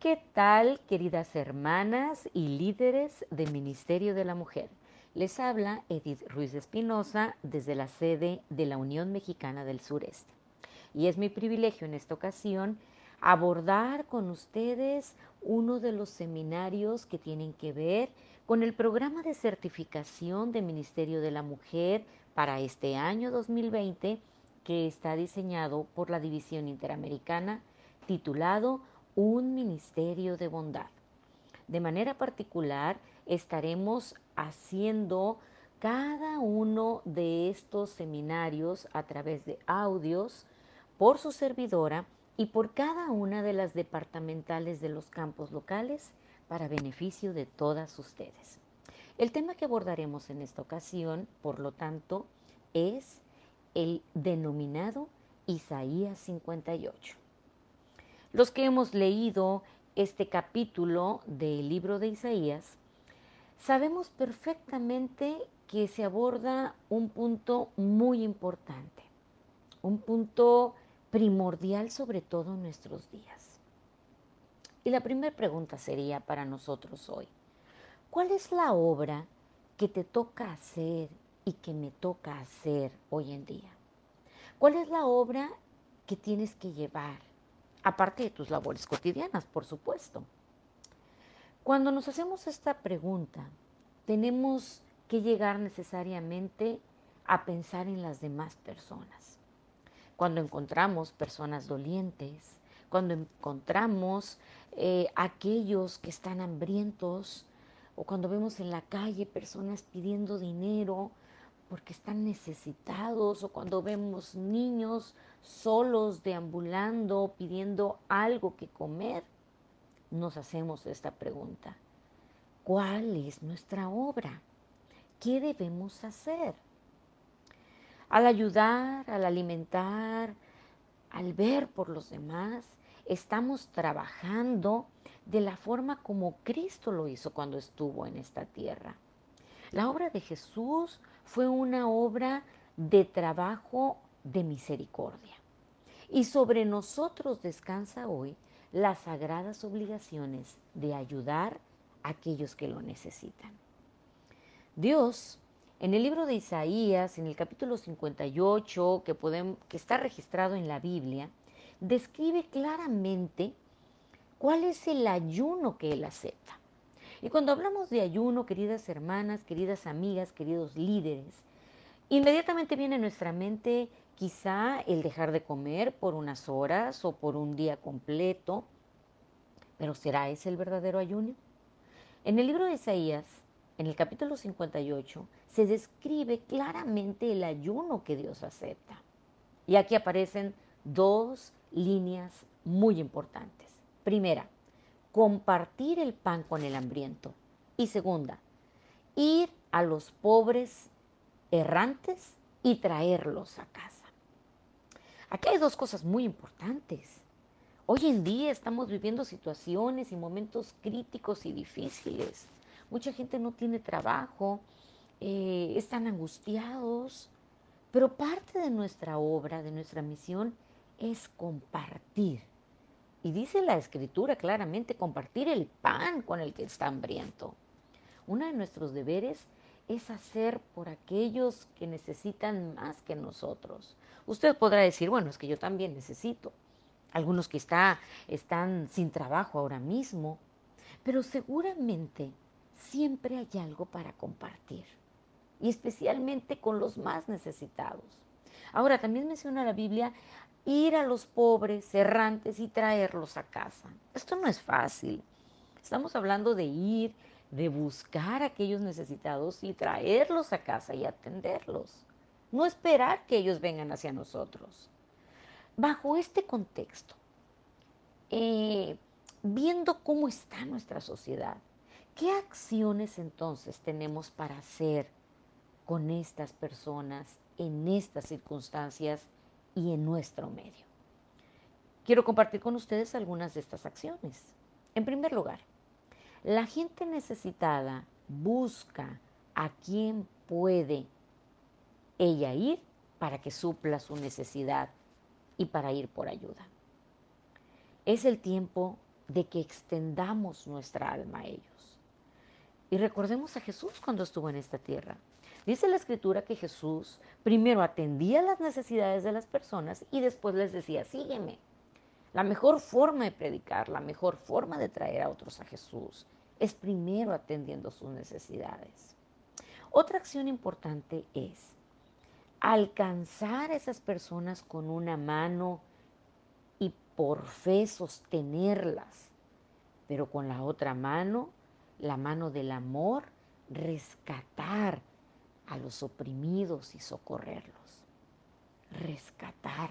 ¿Qué tal, queridas hermanas y líderes del Ministerio de la Mujer? Les habla Edith Ruiz Espinosa desde la sede de la Unión Mexicana del Sureste. Y es mi privilegio en esta ocasión abordar con ustedes uno de los seminarios que tienen que ver con el programa de certificación de Ministerio de la Mujer para este año 2020 que está diseñado por la División Interamericana titulado un ministerio de bondad. De manera particular, estaremos haciendo cada uno de estos seminarios a través de audios por su servidora y por cada una de las departamentales de los campos locales para beneficio de todas ustedes. El tema que abordaremos en esta ocasión, por lo tanto, es el denominado Isaías 58. Los que hemos leído este capítulo del libro de Isaías, sabemos perfectamente que se aborda un punto muy importante, un punto primordial sobre todo en nuestros días. Y la primera pregunta sería para nosotros hoy, ¿cuál es la obra que te toca hacer y que me toca hacer hoy en día? ¿Cuál es la obra que tienes que llevar? Aparte de tus labores cotidianas, por supuesto. Cuando nos hacemos esta pregunta, tenemos que llegar necesariamente a pensar en las demás personas. Cuando encontramos personas dolientes, cuando encontramos eh, aquellos que están hambrientos, o cuando vemos en la calle personas pidiendo dinero porque están necesitados, o cuando vemos niños solos deambulando, pidiendo algo que comer, nos hacemos esta pregunta. ¿Cuál es nuestra obra? ¿Qué debemos hacer? Al ayudar, al alimentar, al ver por los demás, estamos trabajando de la forma como Cristo lo hizo cuando estuvo en esta tierra. La obra de Jesús fue una obra de trabajo de misericordia. Y sobre nosotros descansa hoy las sagradas obligaciones de ayudar a aquellos que lo necesitan. Dios, en el libro de Isaías, en el capítulo 58, que, podemos, que está registrado en la Biblia, describe claramente cuál es el ayuno que Él acepta. Y cuando hablamos de ayuno, queridas hermanas, queridas amigas, queridos líderes, inmediatamente viene a nuestra mente quizá el dejar de comer por unas horas o por un día completo. Pero ¿será ese el verdadero ayuno? En el libro de Isaías, en el capítulo 58, se describe claramente el ayuno que Dios acepta. Y aquí aparecen dos líneas muy importantes. Primera, compartir el pan con el hambriento. Y segunda, ir a los pobres errantes y traerlos a casa. Aquí hay dos cosas muy importantes. Hoy en día estamos viviendo situaciones y momentos críticos y difíciles. Mucha gente no tiene trabajo, eh, están angustiados, pero parte de nuestra obra, de nuestra misión, es compartir y dice la escritura claramente, compartir el pan con el que está hambriento. Uno de nuestros deberes es hacer por aquellos que necesitan más que nosotros. Usted podrá decir, bueno, es que yo también necesito. Algunos que está, están sin trabajo ahora mismo, pero seguramente siempre hay algo para compartir, y especialmente con los más necesitados. Ahora, también menciona la Biblia ir a los pobres, errantes y traerlos a casa. Esto no es fácil. Estamos hablando de ir, de buscar a aquellos necesitados y traerlos a casa y atenderlos. No esperar que ellos vengan hacia nosotros. Bajo este contexto, eh, viendo cómo está nuestra sociedad, ¿qué acciones entonces tenemos para hacer con estas personas en estas circunstancias y en nuestro medio. Quiero compartir con ustedes algunas de estas acciones. En primer lugar, la gente necesitada busca a quien puede ella ir para que supla su necesidad y para ir por ayuda. Es el tiempo de que extendamos nuestra alma a ellos. Y recordemos a Jesús cuando estuvo en esta tierra. Dice la escritura que Jesús primero atendía las necesidades de las personas y después les decía, sígueme. La mejor forma de predicar, la mejor forma de traer a otros a Jesús es primero atendiendo sus necesidades. Otra acción importante es alcanzar a esas personas con una mano y por fe sostenerlas, pero con la otra mano, la mano del amor, rescatar a los oprimidos y socorrerlos. Rescatar.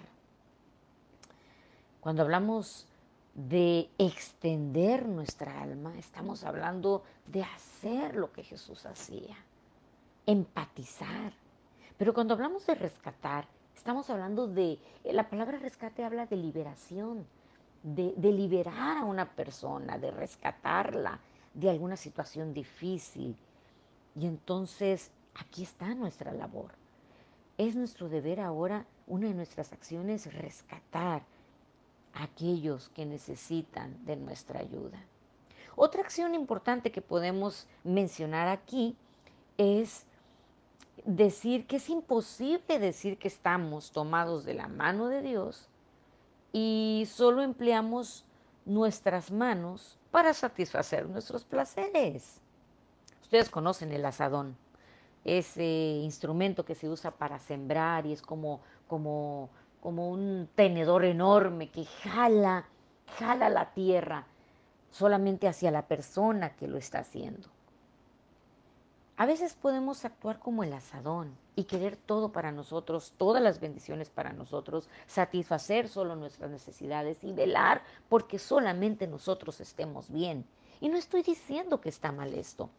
Cuando hablamos de extender nuestra alma, estamos hablando de hacer lo que Jesús hacía, empatizar. Pero cuando hablamos de rescatar, estamos hablando de, la palabra rescate habla de liberación, de, de liberar a una persona, de rescatarla de alguna situación difícil. Y entonces Aquí está nuestra labor. Es nuestro deber ahora, una de nuestras acciones, rescatar a aquellos que necesitan de nuestra ayuda. Otra acción importante que podemos mencionar aquí es decir que es imposible decir que estamos tomados de la mano de Dios y solo empleamos nuestras manos para satisfacer nuestros placeres. Ustedes conocen el asadón ese instrumento que se usa para sembrar y es como, como, como un tenedor enorme que jala, jala la tierra solamente hacia la persona que lo está haciendo. A veces podemos actuar como el asadón y querer todo para nosotros, todas las bendiciones para nosotros, satisfacer solo nuestras necesidades y velar porque solamente nosotros estemos bien. Y no estoy diciendo que está mal esto,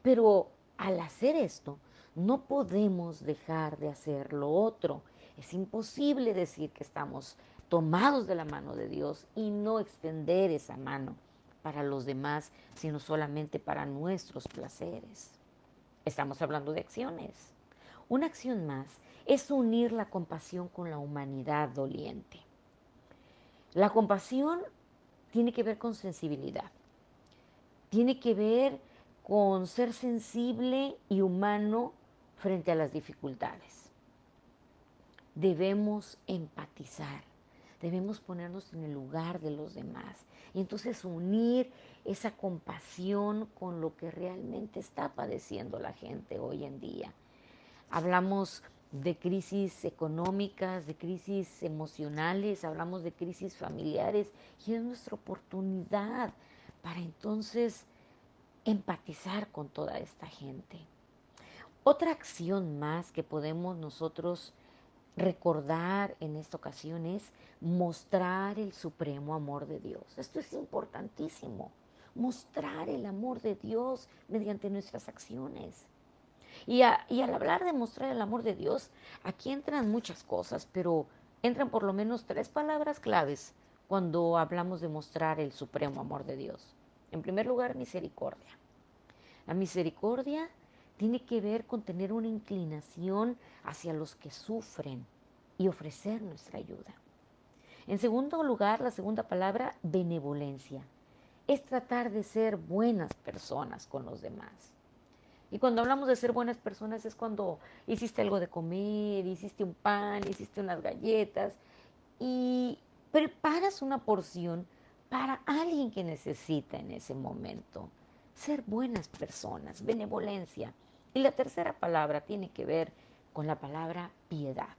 pero al hacer esto, no podemos dejar de hacer lo otro. Es imposible decir que estamos tomados de la mano de Dios y no extender esa mano para los demás, sino solamente para nuestros placeres. Estamos hablando de acciones. Una acción más es unir la compasión con la humanidad doliente. La compasión tiene que ver con sensibilidad, tiene que ver con ser sensible y humano frente a las dificultades. Debemos empatizar, debemos ponernos en el lugar de los demás y entonces unir esa compasión con lo que realmente está padeciendo la gente hoy en día. Hablamos de crisis económicas, de crisis emocionales, hablamos de crisis familiares y es nuestra oportunidad para entonces empatizar con toda esta gente. Otra acción más que podemos nosotros recordar en esta ocasión es mostrar el supremo amor de Dios. Esto es importantísimo, mostrar el amor de Dios mediante nuestras acciones. Y, al hablar de mostrar el amor de Dios, aquí entran muchas cosas, pero entran por lo menos tres palabras claves cuando hablamos de mostrar el supremo amor de Dios. En primer lugar, misericordia. La misericordia tiene que ver con tener una inclinación hacia los que sufren y ofrecer nuestra ayuda. En segundo lugar, la segunda palabra, benevolencia. Es tratar de ser buenas personas con los demás. Y cuando hablamos de ser buenas personas es cuando hiciste algo de comer, hiciste un pan, hiciste unas galletas y preparas una porción para alguien que necesita en ese momento. Ser buenas personas, benevolencia. Y la tercera palabra tiene que ver con la palabra piedad,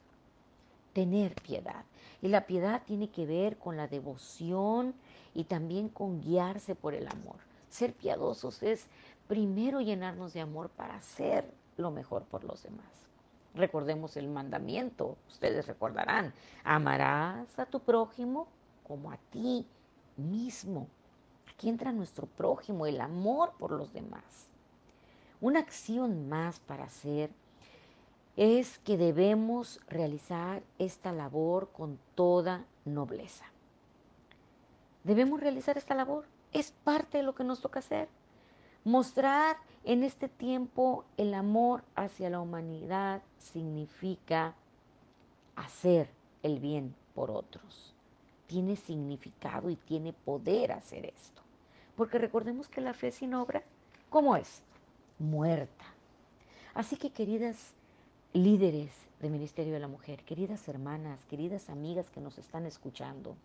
tener piedad. Y la piedad tiene que ver con la devoción y también con guiarse por el amor. Ser piadosos es primero llenarnos de amor para hacer lo mejor por los demás. Recordemos el mandamiento, ustedes recordarán, amarás a tu prójimo como a ti mismo. Aquí entra nuestro prójimo, el amor por los demás. Una acción más para hacer es que debemos realizar esta labor con toda nobleza. Debemos realizar esta labor. Es parte de lo que nos toca hacer. Mostrar en este tiempo el amor hacia la humanidad significa hacer el bien por otros. tiene significado y tiene poder hacer esto. Porque recordemos que la fe sin obra, ¿cómo es? Muerta. Así que queridas líderes del Ministerio de la Mujer, queridas hermanas, queridas amigas que nos están escuchando,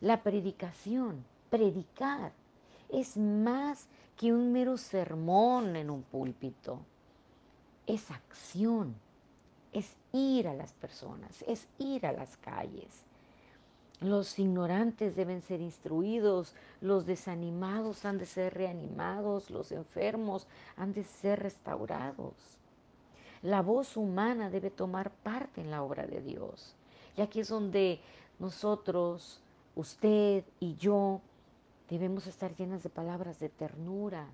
la predicación, predicar, es más que un mero sermón en un púlpito. Es acción, es ir a las personas, es ir a las calles. Los ignorantes deben ser instruidos, los desanimados han de ser reanimados, los enfermos han de ser restaurados. La voz humana debe tomar parte en la obra de Dios. Y aquí es donde nosotros, usted y yo, debemos estar llenas de palabras de ternura,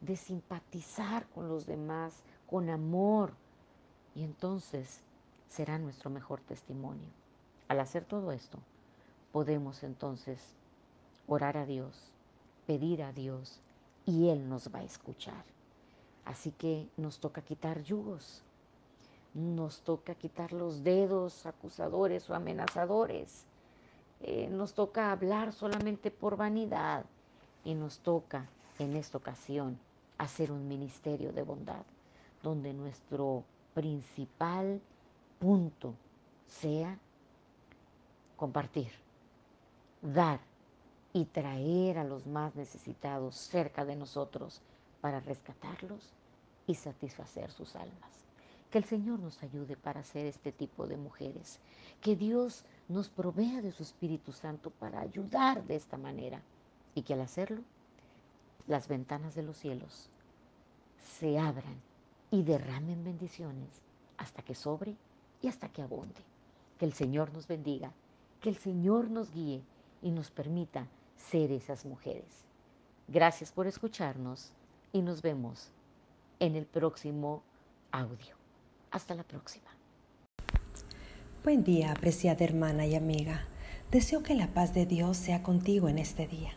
de simpatizar con los demás, con amor. Y entonces será nuestro mejor testimonio. Al hacer todo esto, podemos entonces orar a Dios, pedir a Dios y Él nos va a escuchar. Así que nos toca quitar yugos, nos toca quitar los dedos acusadores o amenazadores, eh, nos toca hablar solamente por vanidad y nos toca en esta ocasión hacer un ministerio de bondad, donde nuestro principal punto sea compartir dar y traer a los más necesitados cerca de nosotros para rescatarlos y satisfacer sus almas. Que el Señor nos ayude para ser este tipo de mujeres. Que Dios nos provea de su Espíritu Santo para ayudar de esta manera. Y que al hacerlo, las ventanas de los cielos se abran y derramen bendiciones hasta que sobre y hasta que abunde. Que el Señor nos bendiga, que el Señor nos guíe y nos permita ser esas mujeres. Gracias por escucharnos y nos vemos en el próximo audio. Hasta la próxima. Buen día, apreciada hermana y amiga. Deseo que la paz de Dios sea contigo en este día.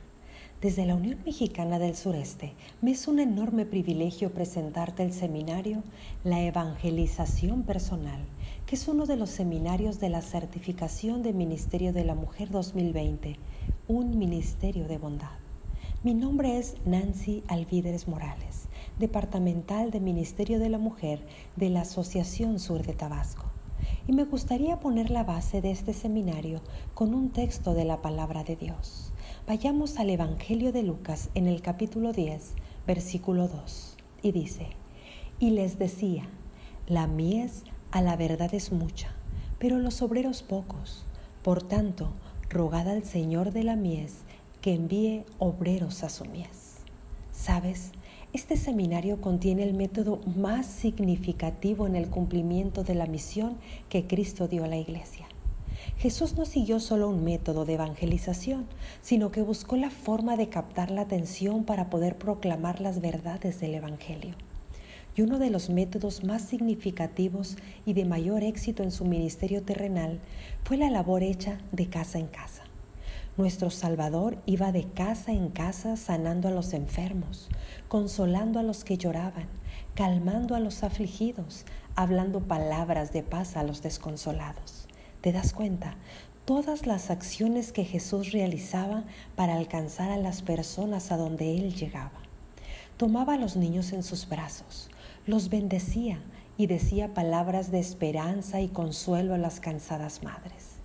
Desde la Unión Mexicana del Sureste, me es un enorme privilegio presentarte el seminario La Evangelización Personal, que es uno de los seminarios de la certificación de Ministerio de la Mujer 2020, un ministerio de bondad. Mi nombre es Nancy Alvíderes Morales, departamental de Ministerio de la Mujer de la Asociación Sur de Tabasco. Y me gustaría poner la base de este seminario con un texto de la palabra de Dios. Vayamos al Evangelio de Lucas en el capítulo 10, versículo 2, y dice, y les decía, la mies a la verdad es mucha, pero los obreros pocos. Por tanto, rogad al Señor de la mies que envíe obreros a su mies. ¿Sabes? Este seminario contiene el método más significativo en el cumplimiento de la misión que Cristo dio a la iglesia. Jesús no siguió solo un método de evangelización, sino que buscó la forma de captar la atención para poder proclamar las verdades del Evangelio. Y uno de los métodos más significativos y de mayor éxito en su ministerio terrenal fue la labor hecha de casa en casa. Nuestro Salvador iba de casa en casa sanando a los enfermos, consolando a los que lloraban, calmando a los afligidos, hablando palabras de paz a los desconsolados. ¿Te das cuenta? Todas las acciones que Jesús realizaba para alcanzar a las personas a donde Él llegaba. Tomaba a los niños en sus brazos, los bendecía y decía palabras de esperanza y consuelo a las cansadas madres.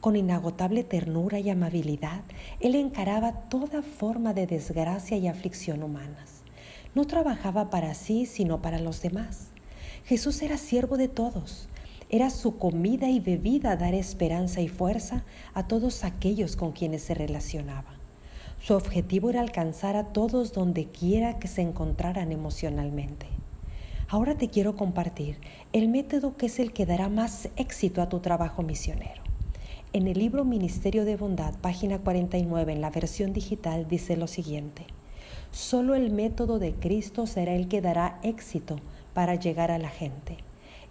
Con inagotable ternura y amabilidad, Él encaraba toda forma de desgracia y aflicción humanas. No trabajaba para sí, sino para los demás. Jesús era siervo de todos, era su comida y bebida dar esperanza y fuerza a todos aquellos con quienes se relacionaba. Su objetivo era alcanzar a todos donde quiera que se encontraran emocionalmente. Ahora te quiero compartir el método que es el que dará más éxito a tu trabajo misionero. En el libro Ministerio de Bondad, página 49, en la versión digital, dice lo siguiente. Solo el método de Cristo será el que dará éxito para llegar a la gente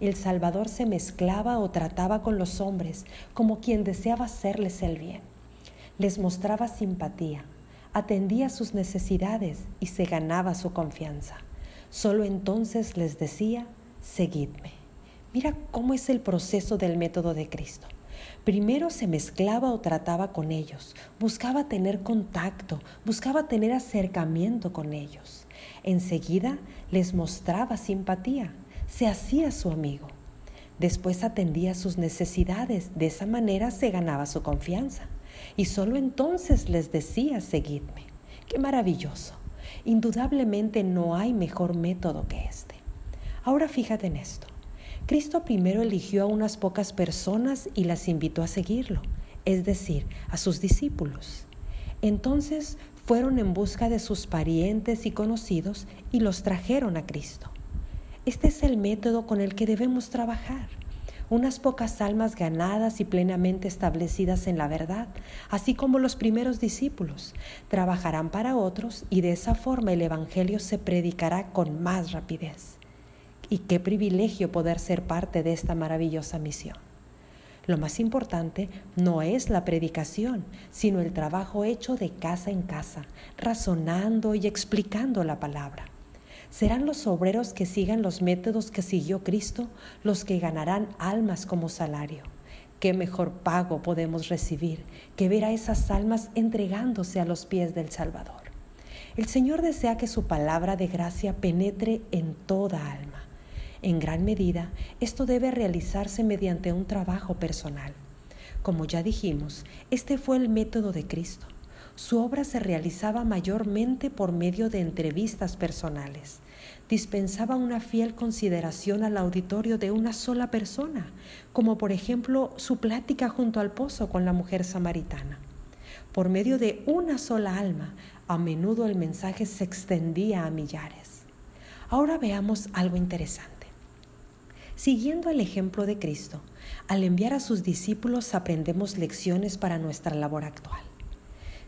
el Salvador se mezclaba o trataba con los hombres como quien deseaba hacerles el bien. Les mostraba simpatía, atendía sus necesidades y se ganaba su confianza. Solo entonces les decía, seguidme. Mira cómo es el proceso del método de Cristo. Primero se mezclaba o trataba con ellos, buscaba tener contacto, buscaba tener acercamiento con ellos. Enseguida les mostraba simpatía, se hacía su amigo. Después atendía sus necesidades, de esa manera se ganaba su confianza. Y solo entonces les decía, seguidme. Qué maravilloso. Indudablemente no hay mejor método que este. Ahora fíjate en esto. Cristo primero eligió a unas pocas personas y las invitó a seguirlo, es decir, a sus discípulos. Entonces fueron en busca de sus parientes y conocidos y los trajeron a Cristo. Este es el método con el que debemos trabajar. Unas pocas almas ganadas y plenamente establecidas en la verdad, así como los primeros discípulos, trabajarán para otros y de esa forma el Evangelio se predicará con más rapidez. Y qué privilegio poder ser parte de esta maravillosa misión. Lo más importante no es la predicación, sino el trabajo hecho de casa en casa, razonando y explicando la palabra. Serán los obreros que sigan los métodos que siguió Cristo los que ganarán almas como salario. ¿Qué mejor pago podemos recibir que ver a esas almas entregándose a los pies del Salvador? El Señor desea que su palabra de gracia penetre en toda alma. En gran medida, esto debe realizarse mediante un trabajo personal. Como ya dijimos, este fue el método de Cristo. Su obra se realizaba mayormente por medio de entrevistas personales. Dispensaba una fiel consideración al auditorio de una sola persona, como por ejemplo su plática junto al pozo con la mujer samaritana. Por medio de una sola alma, a menudo el mensaje se extendía a millares. Ahora veamos algo interesante. Siguiendo el ejemplo de Cristo, al enviar a sus discípulos aprendemos lecciones para nuestra labor actual.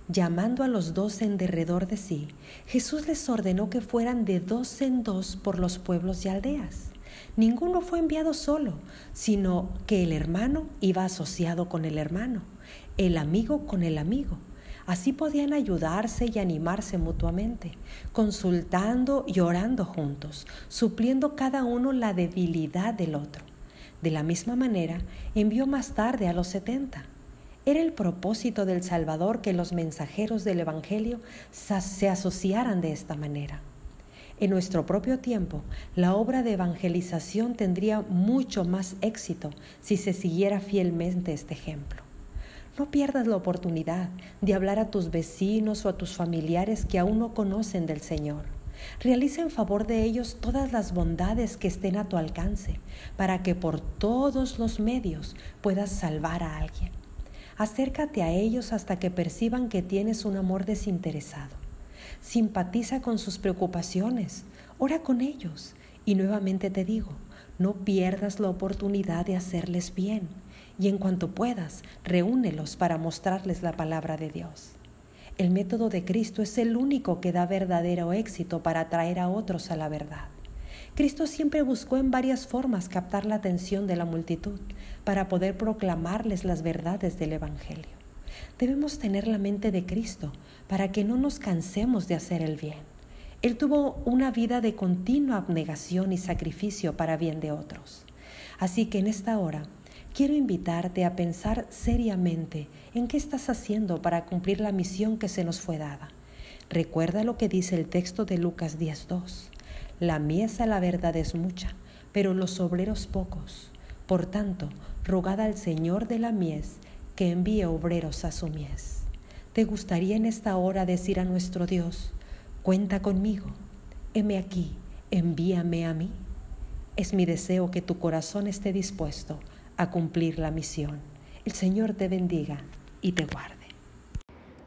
Llamando a los dos en derredor de sí, Jesús les ordenó que fueran de dos en dos por los pueblos y aldeas. Ninguno fue enviado solo, sino que el hermano iba asociado con el hermano, el amigo con el amigo. Así podían ayudarse y animarse mutuamente, consultando y orando juntos, supliendo cada uno la debilidad del otro. De la misma manera, envió más tarde a los setenta era el propósito del Salvador que los mensajeros del Evangelio se asociaran de esta manera. En nuestro propio tiempo, la obra de evangelización tendría mucho más éxito si se siguiera fielmente este ejemplo. No pierdas la oportunidad de hablar a tus vecinos o a tus familiares que aún no conocen del Señor. Realiza en favor de ellos todas las bondades que estén a tu alcance, para que por todos los medios puedas salvar a alguien. Acércate a ellos hasta que perciban que tienes un amor desinteresado. Simpatiza con sus preocupaciones, ora con ellos y nuevamente te digo, no pierdas la oportunidad de hacerles bien y en cuanto puedas, reúnelos para mostrarles la palabra de Dios. El método de Cristo es el único que da verdadero éxito para atraer a otros a la verdad. Cristo siempre buscó en varias formas captar la atención de la multitud para poder proclamarles las verdades del Evangelio. Debemos tener la mente de Cristo para que no nos cansemos de hacer el bien. Él tuvo una vida de continua abnegación y sacrificio para bien de otros. Así que en esta hora quiero invitarte a pensar seriamente en qué estás haciendo para cumplir la misión que se nos fue dada. Recuerda lo que dice el texto de Lucas 10.2. La mies a la verdad es mucha, pero los obreros pocos. Por tanto, rogad al Señor de la mies que envíe obreros a su mies. ¿Te gustaría en esta hora decir a nuestro Dios, cuenta conmigo, heme aquí, envíame a mí? Es mi deseo que tu corazón esté dispuesto a cumplir la misión. El Señor te bendiga y te guarde.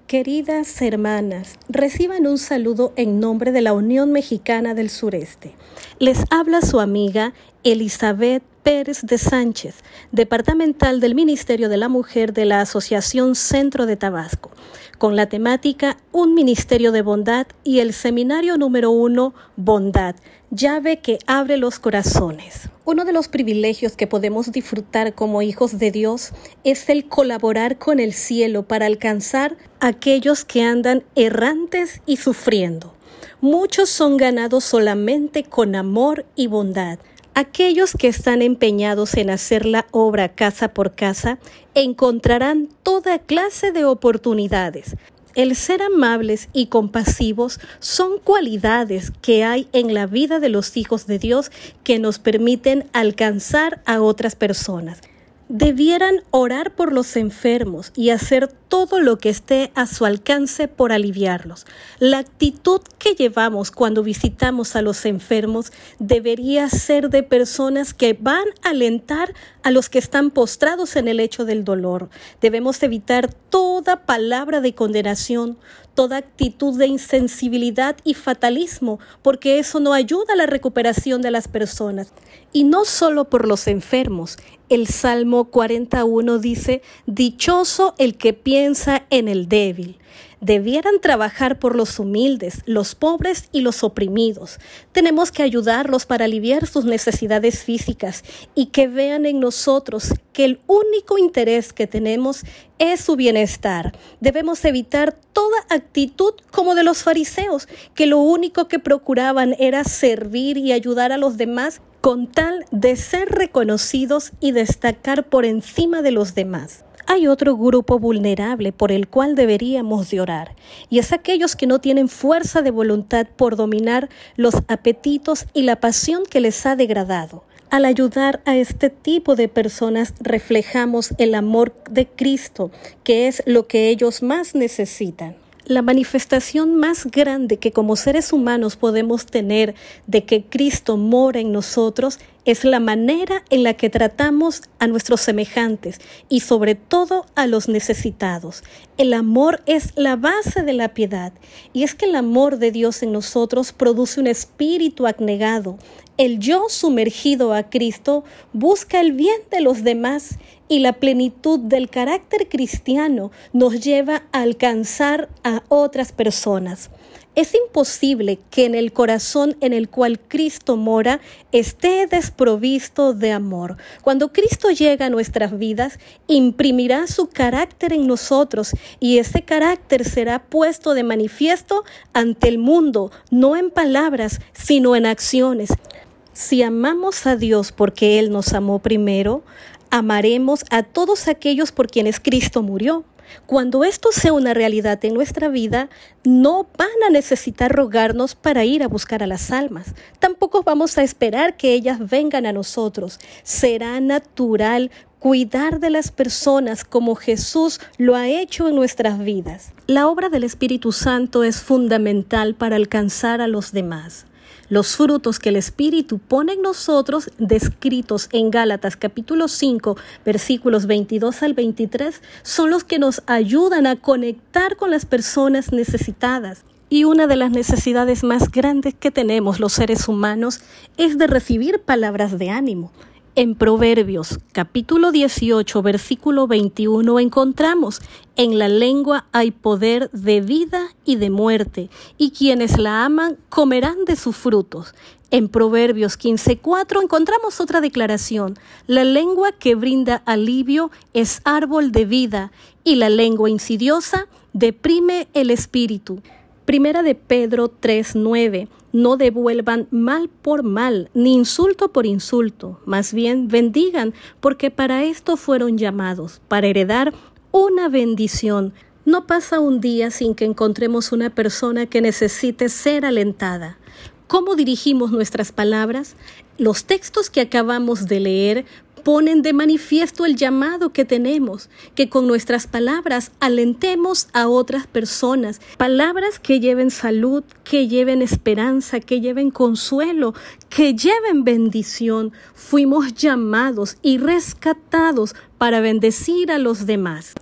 Queridas hermanas, reciban un saludo en nombre de la Unión Mexicana del Sureste. Les habla su amiga Elizabeth Pérez de Sánchez, departamental del Ministerio de la Mujer de la Asociación Centro de Tabasco, con la temática Un Ministerio de Bondad y el seminario número uno, Bondad, llave que abre los corazones. Uno de los privilegios que podemos disfrutar como hijos de Dios es el colaborar con el cielo para alcanzar a aquellos que andan errantes y sufriendo. Muchos son ganados solamente con amor y bondad Aquellos que están empeñados en hacer la obra casa por casa encontrarán toda clase de oportunidades. El ser amables y compasivos son cualidades que hay en la vida de los hijos de Dios que nos permiten alcanzar a otras personas debieran orar por los enfermos y hacer todo lo que esté a su alcance por aliviarlos. La actitud que llevamos cuando visitamos a los enfermos debería ser de personas que van a alentar a los que están postrados en el hecho del dolor. Debemos evitar toda palabra de condenación, toda actitud de insensibilidad y fatalismo, porque eso no ayuda a la recuperación de las personas. Y no solo por los enfermos. El Salmo 41 dice, Dichoso el que piensa en el débil debieran trabajar por los humildes, los pobres y los oprimidos. Tenemos que ayudarlos para aliviar sus necesidades físicas y que vean en nosotros que el único interés que tenemos es su bienestar. Debemos evitar toda actitud como de los fariseos, que lo único que procuraban era servir y ayudar a los demás con tal de ser reconocidos y destacar por encima de los demás hay otro grupo vulnerable por el cual deberíamos de orar, y es aquellos que no tienen fuerza de voluntad por dominar los apetitos y la pasión que les ha degradado. Al ayudar a este tipo de personas reflejamos el amor de Cristo, que es lo que ellos más necesitan. La manifestación más grande que como seres humanos podemos tener de que Cristo mora en nosotros es la manera en la que tratamos a nuestros semejantes y sobre todo a los necesitados. El amor es la base de la piedad y es que el amor de Dios en nosotros produce un espíritu abnegado. El yo sumergido a Cristo busca el bien de los demás y la plenitud del carácter cristiano nos lleva a alcanzar a otras personas. Es imposible que en el corazón en el cual Cristo mora esté desprovisto de amor. Cuando Cristo llega a nuestras vidas, imprimirá su carácter en nosotros y ese carácter será puesto de manifiesto ante el mundo, no en palabras, sino en acciones. Si amamos a Dios porque Él nos amó primero, amaremos a todos aquellos por quienes Cristo murió. Cuando esto sea una realidad en nuestra vida, no van a necesitar rogarnos para ir a buscar a las almas. Tampoco vamos a esperar que ellas vengan a nosotros. Será natural cuidar de las personas como Jesús lo ha hecho en nuestras vidas. La obra del Espíritu Santo es fundamental para alcanzar a los demás. Los frutos que el Espíritu pone en nosotros, descritos en Gálatas capítulo 5, versículos 22 al 23, son los que nos ayudan a conectar con las personas necesitadas. Y una de las necesidades más grandes que tenemos los seres humanos es de recibir palabras de ánimo. En Proverbios capítulo 18 versículo 21 encontramos, en la lengua hay poder de vida y de muerte, y quienes la aman comerán de sus frutos. En Proverbios 15.4 encontramos otra declaración, la lengua que brinda alivio es árbol de vida, y la lengua insidiosa deprime el espíritu. Primera de Pedro 3:9. No devuelvan mal por mal, ni insulto por insulto, más bien bendigan, porque para esto fueron llamados, para heredar una bendición. No pasa un día sin que encontremos una persona que necesite ser alentada. ¿Cómo dirigimos nuestras palabras? Los textos que acabamos de leer ponen de manifiesto el llamado que tenemos, que con nuestras palabras alentemos a otras personas, palabras que lleven salud, que lleven esperanza, que lleven consuelo, que lleven bendición. Fuimos llamados y rescatados para bendecir a los demás.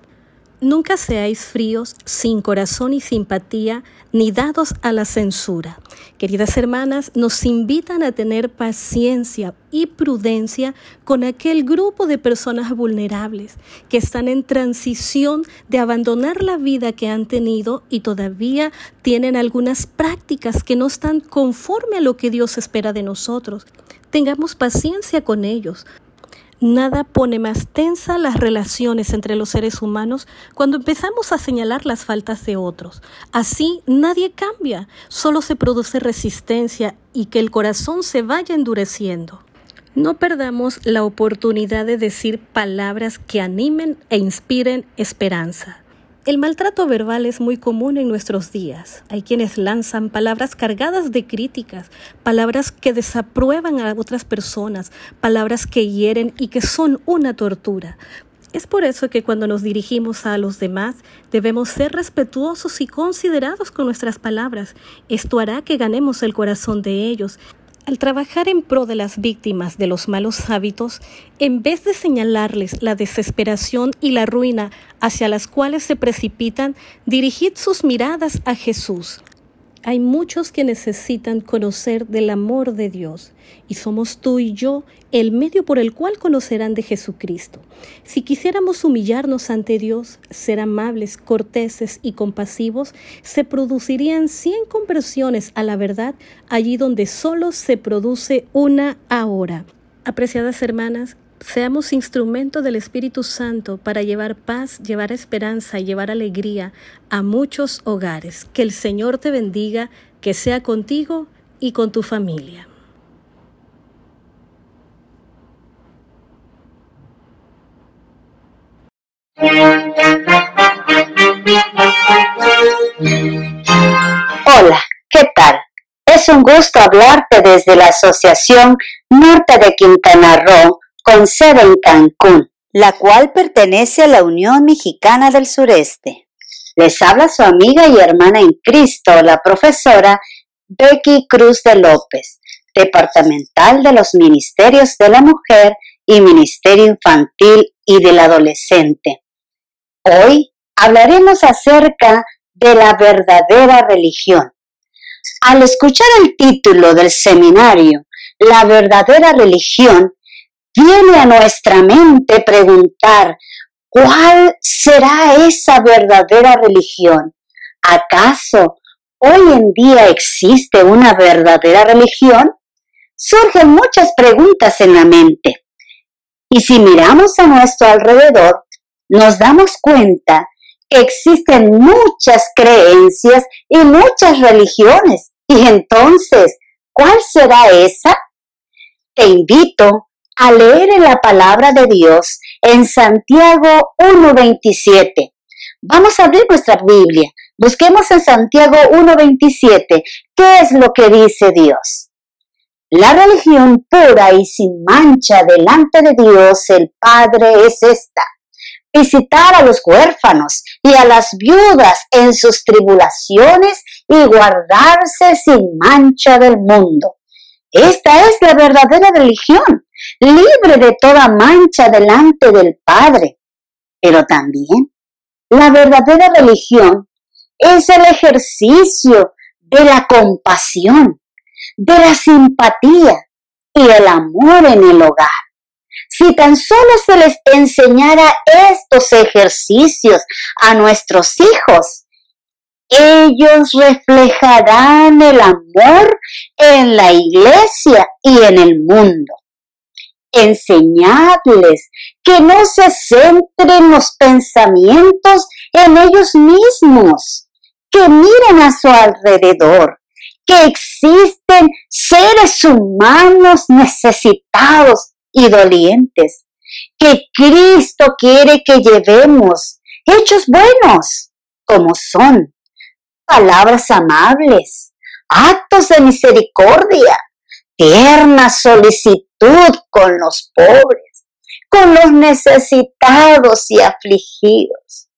Nunca seáis fríos, sin corazón y simpatía, ni dados a la censura. Queridas hermanas, nos invitan a tener paciencia y prudencia con aquel grupo de personas vulnerables que están en transición de abandonar la vida que han tenido y todavía tienen algunas prácticas que no están conforme a lo que Dios espera de nosotros. Tengamos paciencia con ellos, Nada pone más tensa las relaciones entre los seres humanos cuando empezamos a señalar las faltas de otros. Así nadie cambia, solo se produce resistencia y que el corazón se vaya endureciendo. No perdamos la oportunidad de decir palabras que animen e inspiren esperanza. El maltrato verbal es muy común en nuestros días. Hay quienes lanzan palabras cargadas de críticas, palabras que desaprueban a otras personas, palabras que hieren y que son una tortura. Es por eso que cuando nos dirigimos a los demás debemos ser respetuosos y considerados con nuestras palabras. Esto hará que ganemos el corazón de ellos al trabajar en pro de las víctimas de los malos hábitos, en vez de señalarles la desesperación y la ruina hacia las cuales se precipitan, dirigid sus miradas a Jesús, hay muchos que necesitan conocer del amor de Dios y somos tú y yo el medio por el cual conocerán de Jesucristo. Si quisiéramos humillarnos ante Dios, ser amables, corteses y compasivos, se producirían 100 conversiones a la verdad allí donde solo se produce una ahora. Apreciadas hermanas, Seamos instrumento del Espíritu Santo para llevar paz, llevar esperanza y llevar alegría a muchos hogares. Que el Señor te bendiga, que sea contigo y con tu familia. Hola, ¿qué tal? Es un gusto hablarte desde la Asociación Norte de Quintana Roo con sede en Cancún, la cual pertenece a la Unión Mexicana del Sureste. Les habla su amiga y hermana en Cristo, la profesora Becky Cruz de López, departamental de los Ministerios de la Mujer y Ministerio Infantil y del Adolescente. Hoy hablaremos acerca de la verdadera religión. Al escuchar el título del seminario, La verdadera religión, viene a nuestra mente preguntar, ¿cuál será esa verdadera religión? ¿Acaso hoy en día existe una verdadera religión? Surgen muchas preguntas en la mente. Y si miramos a nuestro alrededor, nos damos cuenta que existen muchas creencias y muchas religiones. Y entonces, ¿cuál será esa? Te invito a leer en la palabra de Dios en Santiago 1.27. Vamos a abrir nuestra Biblia. Busquemos en Santiago 1.27 qué es lo que dice Dios. La religión pura y sin mancha delante de Dios el Padre es esta. Visitar a los huérfanos y a las viudas en sus tribulaciones y guardarse sin mancha del mundo. Esta es la verdadera religión libre de toda mancha delante del Padre. Pero también la verdadera religión es el ejercicio de la compasión, de la simpatía y el amor en el hogar. Si tan solo se les enseñara estos ejercicios a nuestros hijos, ellos reflejarán el amor en la iglesia y en el mundo. Enseñadles que no se centren los pensamientos en ellos mismos, que miren a su alrededor, que existen seres humanos necesitados y dolientes, que Cristo quiere que llevemos hechos buenos como son, palabras amables, actos de misericordia, tierna solicitud con los pobres, con los necesitados y afligidos.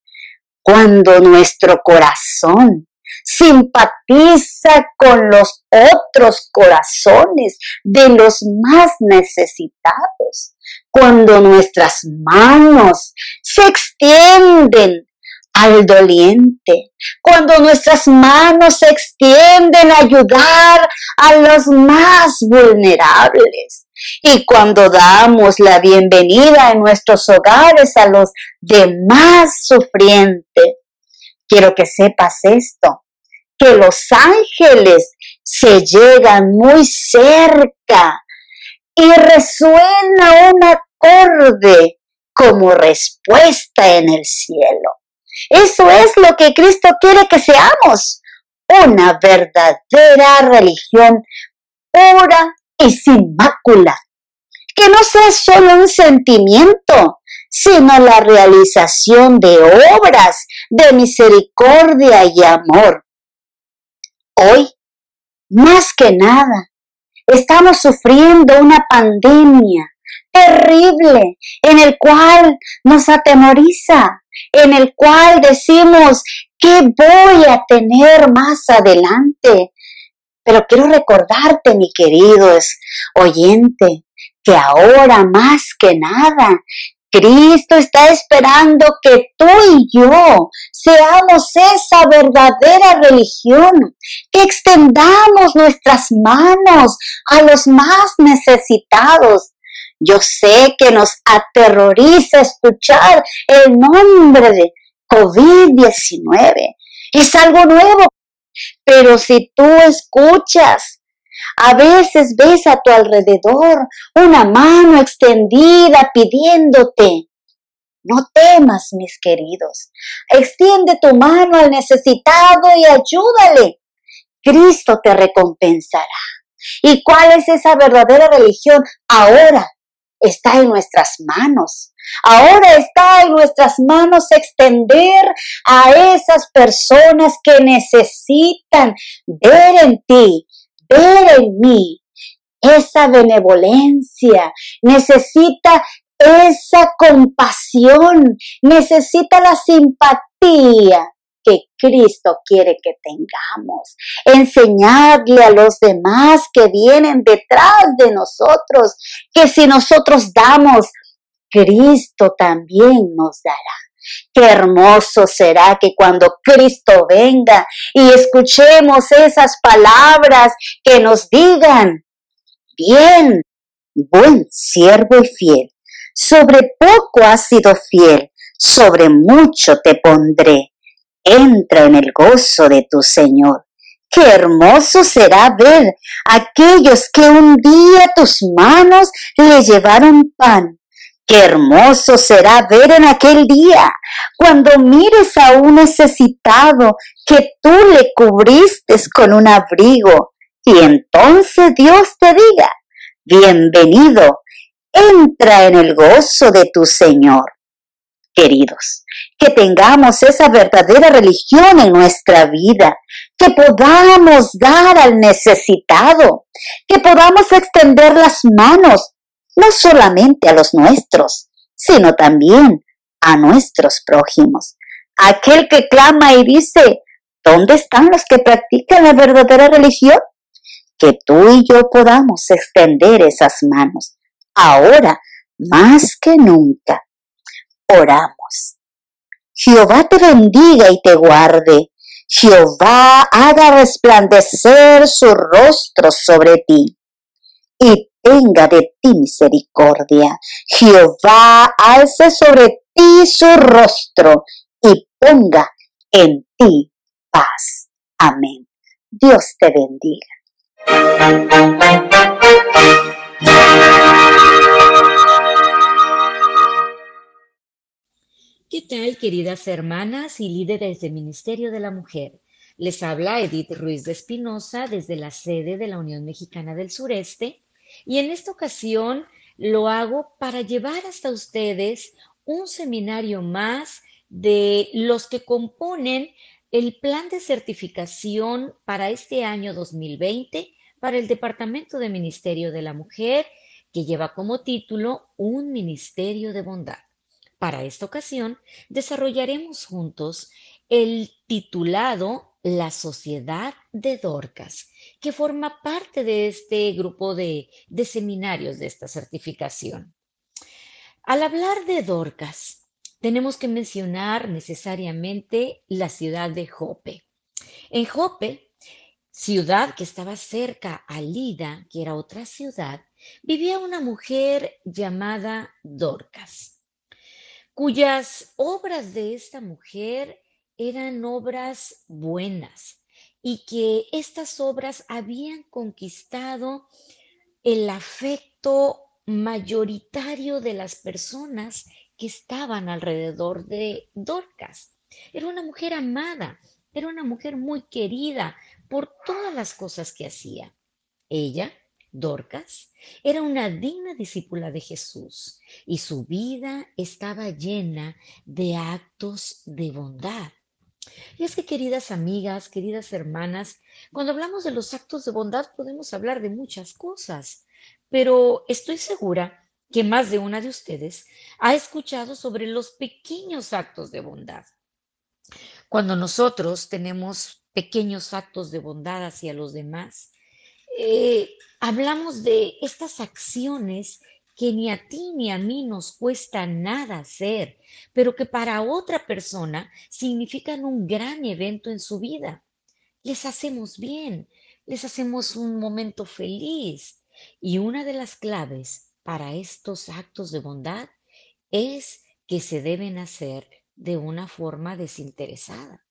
Cuando nuestro corazón simpatiza con los otros corazones de los más necesitados, cuando nuestras manos se extienden al doliente, cuando nuestras manos se extienden a ayudar a los más vulnerables, y cuando damos la bienvenida en nuestros hogares a los demás sufrientes, quiero que sepas esto, que los ángeles se llegan muy cerca y resuena un acorde como respuesta en el cielo. Eso es lo que Cristo quiere que seamos, una verdadera religión pura y sin mácula, que no sea solo un sentimiento, sino la realización de obras de misericordia y amor. Hoy, más que nada, estamos sufriendo una pandemia terrible en el cual nos atemoriza, en el cual decimos, ¿qué voy a tener más adelante? Pero quiero recordarte, mi querido oyente, que ahora más que nada Cristo está esperando que tú y yo seamos esa verdadera religión, que extendamos nuestras manos a los más necesitados. Yo sé que nos aterroriza escuchar el nombre de COVID-19. Es algo nuevo, pero si tú escuchas a veces ves a tu alrededor una mano extendida pidiéndote. No temas, mis queridos. Extiende tu mano al necesitado y ayúdale. Cristo te recompensará. ¿Y cuál es esa verdadera religión? Ahora está en nuestras manos. Ahora está en nuestras manos extender a esas personas que necesitan ver en ti ver en mí esa benevolencia, necesita esa compasión, necesita la simpatía que Cristo quiere que tengamos. Enseñarle a los demás que vienen detrás de nosotros que si nosotros damos, Cristo también nos dará. Qué hermoso será que cuando Cristo venga y escuchemos esas palabras que nos digan, bien, buen siervo y fiel, sobre poco has sido fiel, sobre mucho te pondré. Entra en el gozo de tu Señor. Qué hermoso será ver aquellos que un día tus manos le llevaron pan Qué hermoso será ver en aquel día, cuando mires a un necesitado que tú le cubriste con un abrigo, y entonces Dios te diga, bienvenido, entra en el gozo de tu Señor. Queridos, que tengamos esa verdadera religión en nuestra vida, que podamos dar al necesitado, que podamos extender las manos no solamente a los nuestros, sino también a nuestros prójimos. Aquel que clama y dice, ¿dónde están los que practican la verdadera religión? Que tú y yo podamos extender esas manos, ahora más que nunca. Oramos. Jehová te bendiga y te guarde. Jehová haga resplandecer su rostro sobre ti y tenga de ti misericordia. Jehová alce sobre ti su rostro y ponga en ti paz. Amén. Dios te bendiga. ¿Qué tal, queridas hermanas y líderes del Ministerio de la Mujer? Les habla Edith Ruiz de Espinosa desde la sede de la Unión Mexicana del Sureste y en esta ocasión lo hago para llevar hasta ustedes un seminario más de los que componen el plan de certificación para este año 2020 para el Departamento de Ministerio de la Mujer, que lleva como título Un Ministerio de Bondad. Para esta ocasión, desarrollaremos juntos el titulado La Sociedad de Dorcas, que forma parte de este grupo de, seminarios de esta certificación. Al hablar de Dorcas, tenemos que mencionar necesariamente la ciudad de Jope. En Jope, ciudad que estaba cerca a Lida, que era otra ciudad, vivía una mujer llamada Dorcas, cuyas obras de esta mujer eran obras buenas, y que estas obras habían conquistado el afecto mayoritario de las personas que estaban alrededor de Dorcas. Era una mujer amada, era una mujer muy querida por todas las cosas que hacía. Ella Dorcas era una digna discípula de Jesús y su vida estaba llena de actos de bondad. Y es que, queridas amigas, queridas hermanas, cuando hablamos de los actos de bondad podemos hablar de muchas cosas, pero estoy segura que más de una de ustedes ha escuchado sobre los pequeños actos de bondad. Cuando nosotros tenemos pequeños actos de bondad hacia los demás, eh, hablamos de estas acciones que ni a ti ni a mí nos cuesta nada hacer, pero que para otra persona significan un gran evento en su vida. Les hacemos bien, les hacemos un momento feliz. Y una de las claves para estos actos de bondad es que se deben hacer de una forma desinteresada,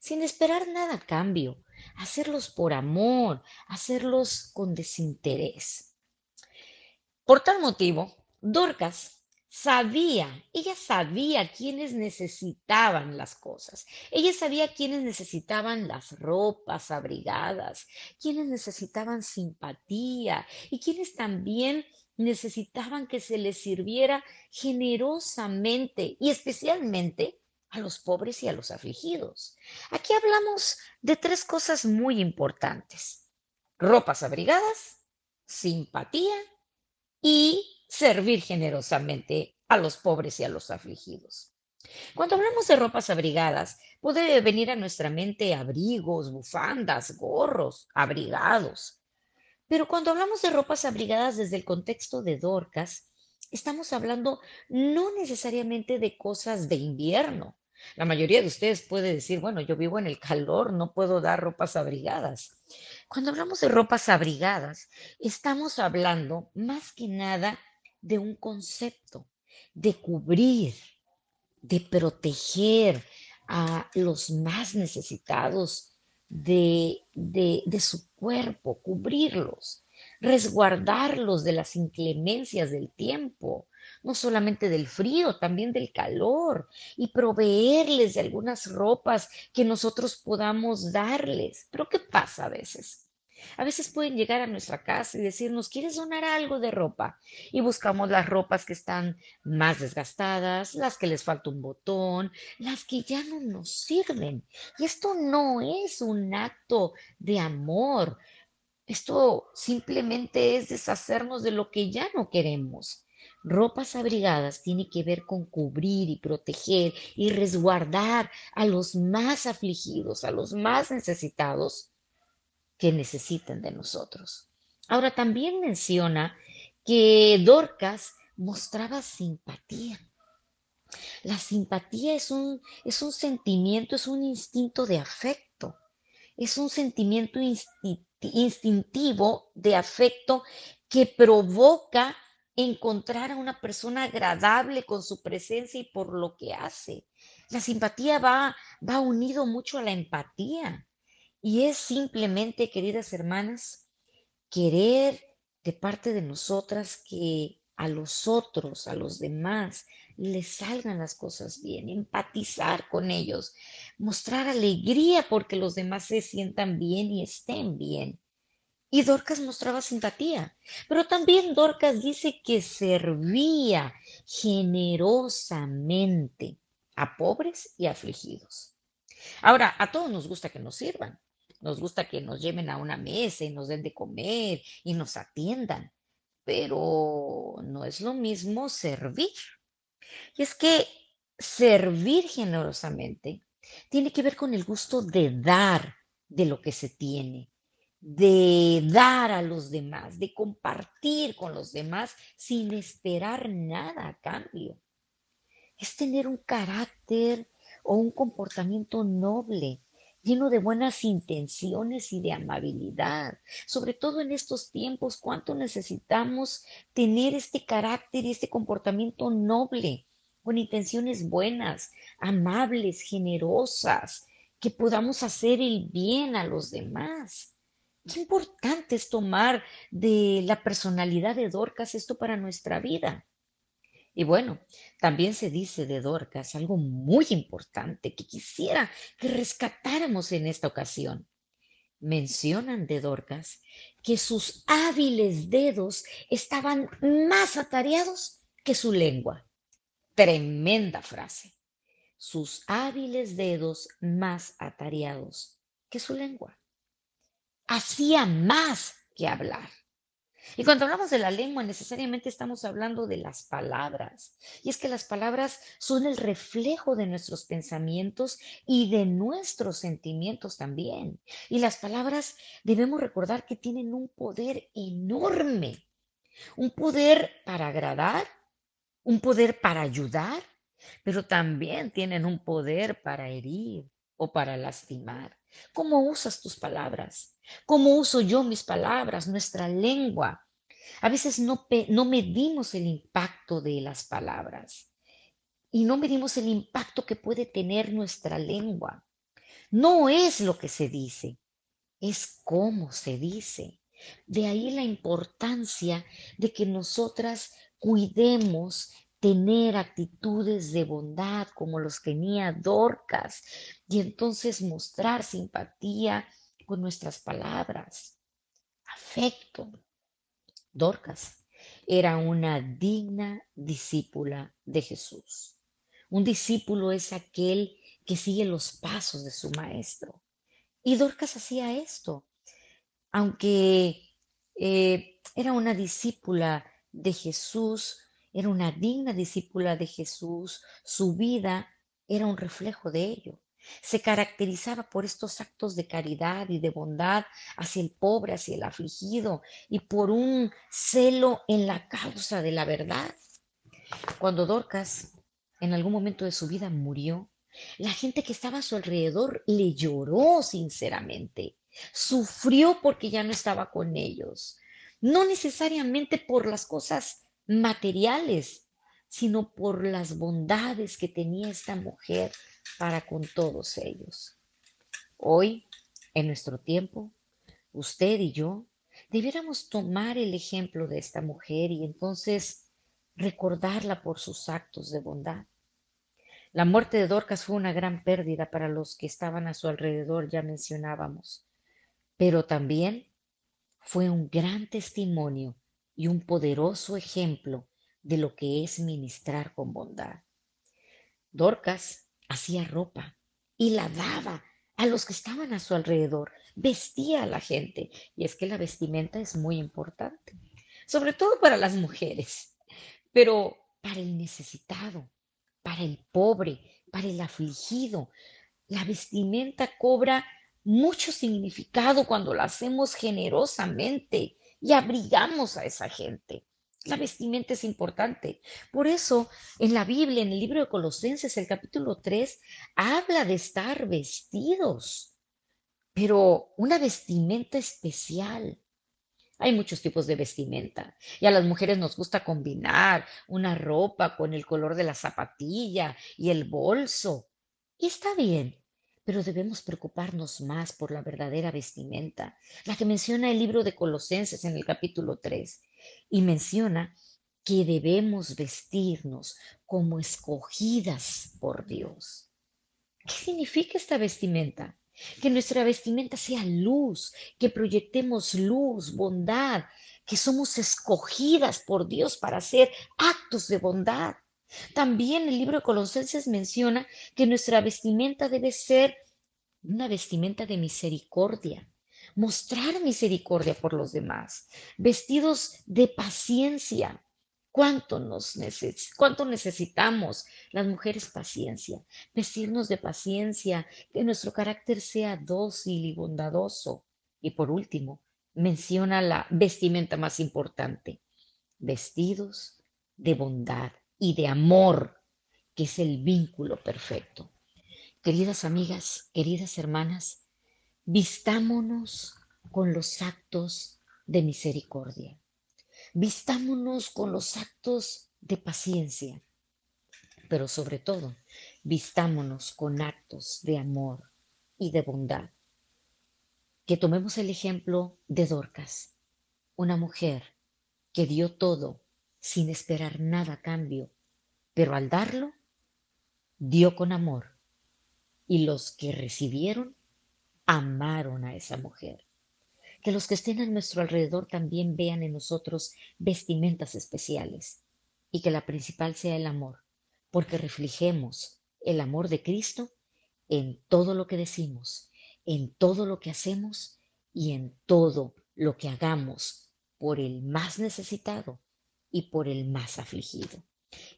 sin esperar nada a cambio, hacerlos por amor, hacerlos con desinterés. Por tal motivo, Dorcas sabía, ella sabía quiénes necesitaban las cosas. Ella sabía quiénes necesitaban las ropas abrigadas, quiénes necesitaban simpatía y quiénes también necesitaban que se les sirviera generosamente y especialmente a los pobres y a los afligidos. Aquí hablamos de tres cosas muy importantes. Ropas abrigadas, simpatía y servir generosamente a los pobres y a los afligidos. Cuando hablamos de ropas abrigadas, puede venir a nuestra mente abrigos, bufandas, gorros, abrigados. Pero cuando hablamos de ropas abrigadas desde el contexto de Dorcas, estamos hablando no necesariamente de cosas de invierno. La mayoría de ustedes puede decir, bueno, yo vivo en el calor, no puedo dar ropas abrigadas. Cuando hablamos de ropas abrigadas, estamos hablando más que nada de un concepto, de cubrir, de proteger a los más necesitados de, su cuerpo, cubrirlos, resguardarlos de las inclemencias del tiempo, no solamente del frío, también del calor, y proveerles de algunas ropas que nosotros podamos darles. Pero ¿qué pasa a veces? A veces pueden llegar a nuestra casa y decirnos, ¿quieres donar algo de ropa? Y buscamos las ropas que están más desgastadas, las que les falta un botón, las que ya no nos sirven. Y esto no es un acto de amor. Esto simplemente es deshacernos de lo que ya no queremos. Ropas abrigadas tiene que ver con cubrir y proteger y resguardar a los más afligidos, a los más necesitados que necesiten de nosotros. Ahora también menciona que Dorcas mostraba simpatía. La simpatía es un, es un sentimiento, es un instinto de afecto, es un sentimiento instintivo de afecto que provoca encontrar a una persona agradable con su presencia y por lo que hace. La simpatía va, va unido mucho a la empatía y es simplemente, queridas hermanas, querer de parte de nosotras que a los otros, a los demás, les salgan las cosas bien, empatizar con ellos, mostrar alegría porque los demás se sientan bien y estén bien. Y Dorcas mostraba simpatía, pero también Dorcas dice que servía generosamente a pobres y afligidos. Ahora, a todos nos gusta que nos sirvan, nos gusta que nos lleven a una mesa y nos den de comer y nos atiendan, pero no es lo mismo servir. Y es que servir generosamente tiene que ver con el gusto de dar de lo que se tiene, de dar a los demás, de compartir con los demás sin esperar nada a cambio. Es tener un carácter o un comportamiento noble, lleno de buenas intenciones y de amabilidad. Sobre todo en estos tiempos, cuánto necesitamos tener este carácter y este comportamiento noble, con intenciones buenas, amables, generosas, que podamos hacer el bien a los demás. Qué importante es tomar de la personalidad de Dorcas esto para nuestra vida. Y bueno, también se dice de Dorcas algo muy importante que quisiera que rescatáramos en esta ocasión. mencionan de Dorcas que sus hábiles dedos estaban más atareados que su lengua. Tremenda frase. Sus hábiles dedos más atareados que su lengua. Hacía más que hablar. Y cuando hablamos de la lengua, necesariamente estamos hablando de las palabras. Y es que las palabras son el reflejo de nuestros pensamientos y de nuestros sentimientos también. Y las palabras debemos recordar que tienen un poder enorme. Un poder para agradar, un poder para ayudar, pero también tienen un poder para herir o para lastimar. ¿Cómo usas tus palabras? ¿Cómo uso yo mis palabras, nuestra lengua? A veces no, no medimos el impacto de las palabras y no medimos el impacto que puede tener nuestra lengua. No es lo que se dice, es cómo se dice. De ahí la importancia de que nosotras cuidemos tener actitudes de bondad como los tenía Dorcas y entonces mostrar simpatía con nuestras palabras, afecto. Dorcas era una digna discípula de Jesús. Un discípulo es aquel que sigue los pasos de su maestro. Y Dorcas hacía esto, aunque eh, era una discípula de Jesús, era una digna discípula de Jesús, su vida era un reflejo de ello. Se caracterizaba por estos actos de caridad y de bondad hacia el pobre, hacia el afligido y por un celo en la causa de la verdad. Cuando Dorcas en algún momento de su vida murió, la gente que estaba a su alrededor le lloró sinceramente, sufrió porque ya no estaba con ellos, no necesariamente por las cosas materiales, sino por las bondades que tenía esta mujer para con todos ellos. Hoy, en nuestro tiempo, usted y yo debiéramos tomar el ejemplo de esta mujer y entonces recordarla por sus actos de bondad. La muerte de Dorcas fue una gran pérdida para los que estaban a su alrededor, ya mencionábamos, pero también fue un gran testimonio y un poderoso ejemplo de lo que es ministrar con bondad. Dorcas hacía ropa y la daba a los que estaban a su alrededor, vestía a la gente, y es que la vestimenta es muy importante, sobre todo para las mujeres, pero para el necesitado, para el pobre, para el afligido, la vestimenta cobra mucho significado cuando la hacemos generosamente, y abrigamos a esa gente. La vestimenta es importante. Por eso, en la Biblia, en el libro de Colosenses, el capítulo 3, habla de estar vestidos, pero una vestimenta especial. Hay muchos tipos de vestimenta y a las mujeres nos gusta combinar una ropa con el color de la zapatilla y el bolso. Y está bien, pero debemos preocuparnos más por la verdadera vestimenta, la que menciona el libro de Colosenses en el capítulo 3, y menciona que debemos vestirnos como escogidas por Dios. ¿Qué significa esta vestimenta? Que nuestra vestimenta sea luz, que proyectemos luz, bondad, que somos escogidas por Dios para hacer actos de bondad. También el libro de Colosenses menciona que nuestra vestimenta debe ser una vestimenta de misericordia, mostrar misericordia por los demás, vestidos de paciencia. ¿Cuánto, nos ¿Cuánto necesitamos las mujeres paciencia? Vestirnos de paciencia, que nuestro carácter sea dócil y bondadoso. Y por último, menciona la vestimenta más importante, vestidos de bondad y de amor, que es el vínculo perfecto. Queridas amigas, queridas hermanas, vistámonos con los actos de misericordia. Vistámonos con los actos de paciencia, pero sobre todo, vistámonos con actos de amor y de bondad. Que tomemos el ejemplo de Dorcas, una mujer que dio todo sin esperar nada a cambio, pero al darlo, dio con amor, y los que recibieron amaron a esa mujer. Que los que estén a nuestro alrededor también vean en nosotros vestimentas especiales y que la principal sea el amor, porque reflejemos el amor de Cristo en todo lo que decimos, en todo lo que hacemos y en todo lo que hagamos por el más necesitado y por el más afligido.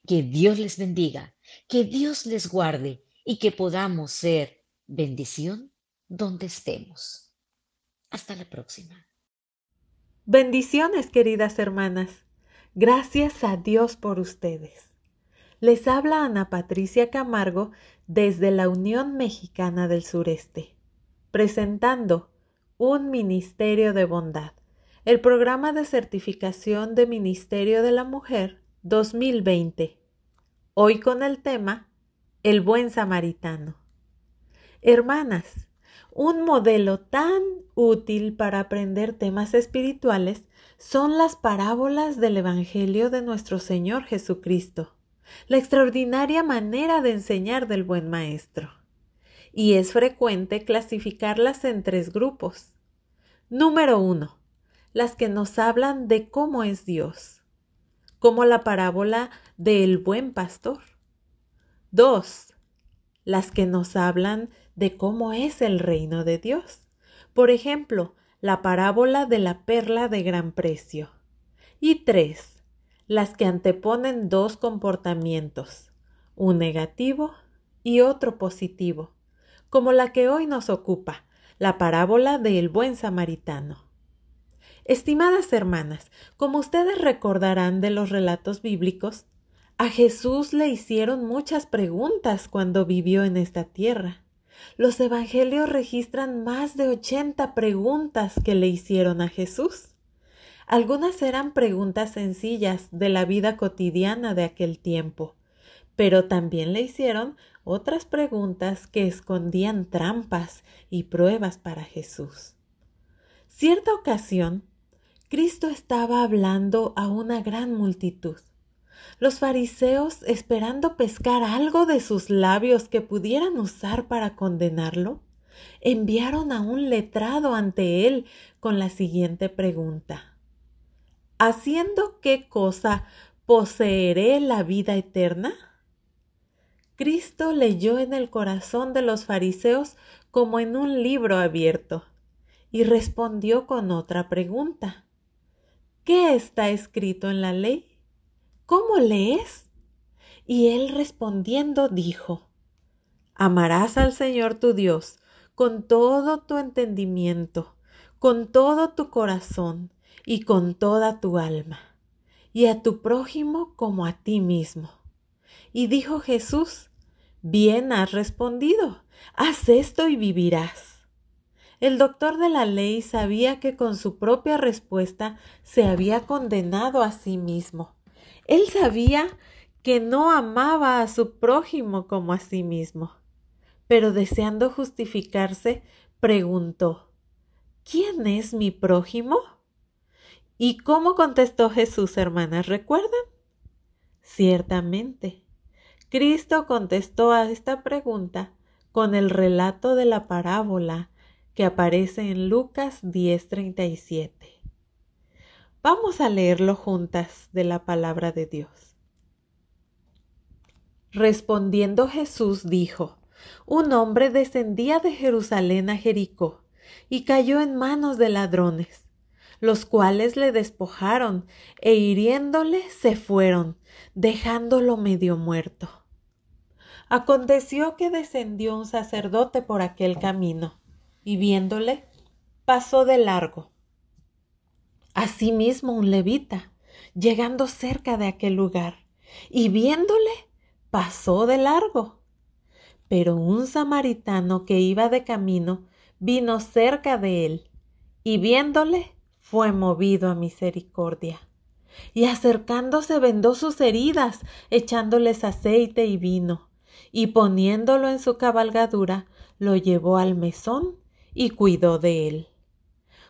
Que Dios les bendiga, que Dios les guarde y que podamos ser bendición donde estemos. Hasta la próxima. Bendiciones, queridas hermanas. Gracias a Dios por ustedes. Les habla Ana Patricia Camargo desde la Unión Mexicana del Sureste, presentando un Ministerio de Bondad, el programa de certificación de Ministerio de la Mujer 2020. Hoy con el tema El buen samaritano. Hermanas, un modelo tan útil para aprender temas espirituales son las parábolas del Evangelio de nuestro Señor Jesucristo, la extraordinaria manera de enseñar del buen maestro. Y es frecuente clasificarlas en tres grupos. Número uno, las que nos hablan de cómo es Dios como la parábola del buen pastor. Dos, las que nos hablan de cómo es el reino de Dios. Por ejemplo, la parábola de la perla de gran precio. Y tres, las que anteponen dos comportamientos, un negativo y otro positivo, como la que hoy nos ocupa, la parábola del buen samaritano. Estimadas hermanas, como ustedes recordarán de los relatos bíblicos, a Jesús le hicieron muchas preguntas cuando vivió en esta tierra. Los evangelios registran más de ochenta preguntas que le hicieron a Jesús. Algunas eran preguntas sencillas de la vida cotidiana de aquel tiempo, pero también le hicieron otras preguntas que escondían trampas y pruebas para Jesús. Cierta ocasión, Cristo estaba hablando a una gran multitud. Los fariseos, esperando pescar algo de sus labios que pudieran usar para condenarlo, enviaron a un letrado ante él con la siguiente pregunta. ¿Haciendo qué cosa poseeré la vida eterna? Cristo leyó en el corazón de los fariseos como en un libro abierto y respondió con otra pregunta. ¿Qué está escrito en la ley? ¿Cómo lees? Y él respondiendo dijo, Amarás al Señor tu Dios con todo tu entendimiento, con todo tu corazón y con toda tu alma, y a tu prójimo como a ti mismo. Y dijo Jesús, Bien has respondido, haz esto y vivirás. El doctor de la ley sabía que con su propia respuesta se había condenado a sí mismo. Él sabía que no amaba a su prójimo como a sí mismo. Pero deseando justificarse, preguntó ¿Quién es mi prójimo? ¿Y cómo contestó Jesús, hermanas? ¿Recuerdan? Ciertamente. Cristo contestó a esta pregunta con el relato de la parábola que aparece en Lucas 10:37. Vamos a leerlo juntas de la palabra de Dios. Respondiendo Jesús dijo, un hombre descendía de Jerusalén a Jericó y cayó en manos de ladrones, los cuales le despojaron e hiriéndole se fueron, dejándolo medio muerto. Aconteció que descendió un sacerdote por aquel camino y viéndole, pasó de largo. Asimismo un levita, llegando cerca de aquel lugar, y viéndole, pasó de largo. Pero un samaritano que iba de camino vino cerca de él, y viéndole, fue movido a misericordia. Y acercándose vendó sus heridas, echándoles aceite y vino, y poniéndolo en su cabalgadura, lo llevó al mesón y cuidó de él.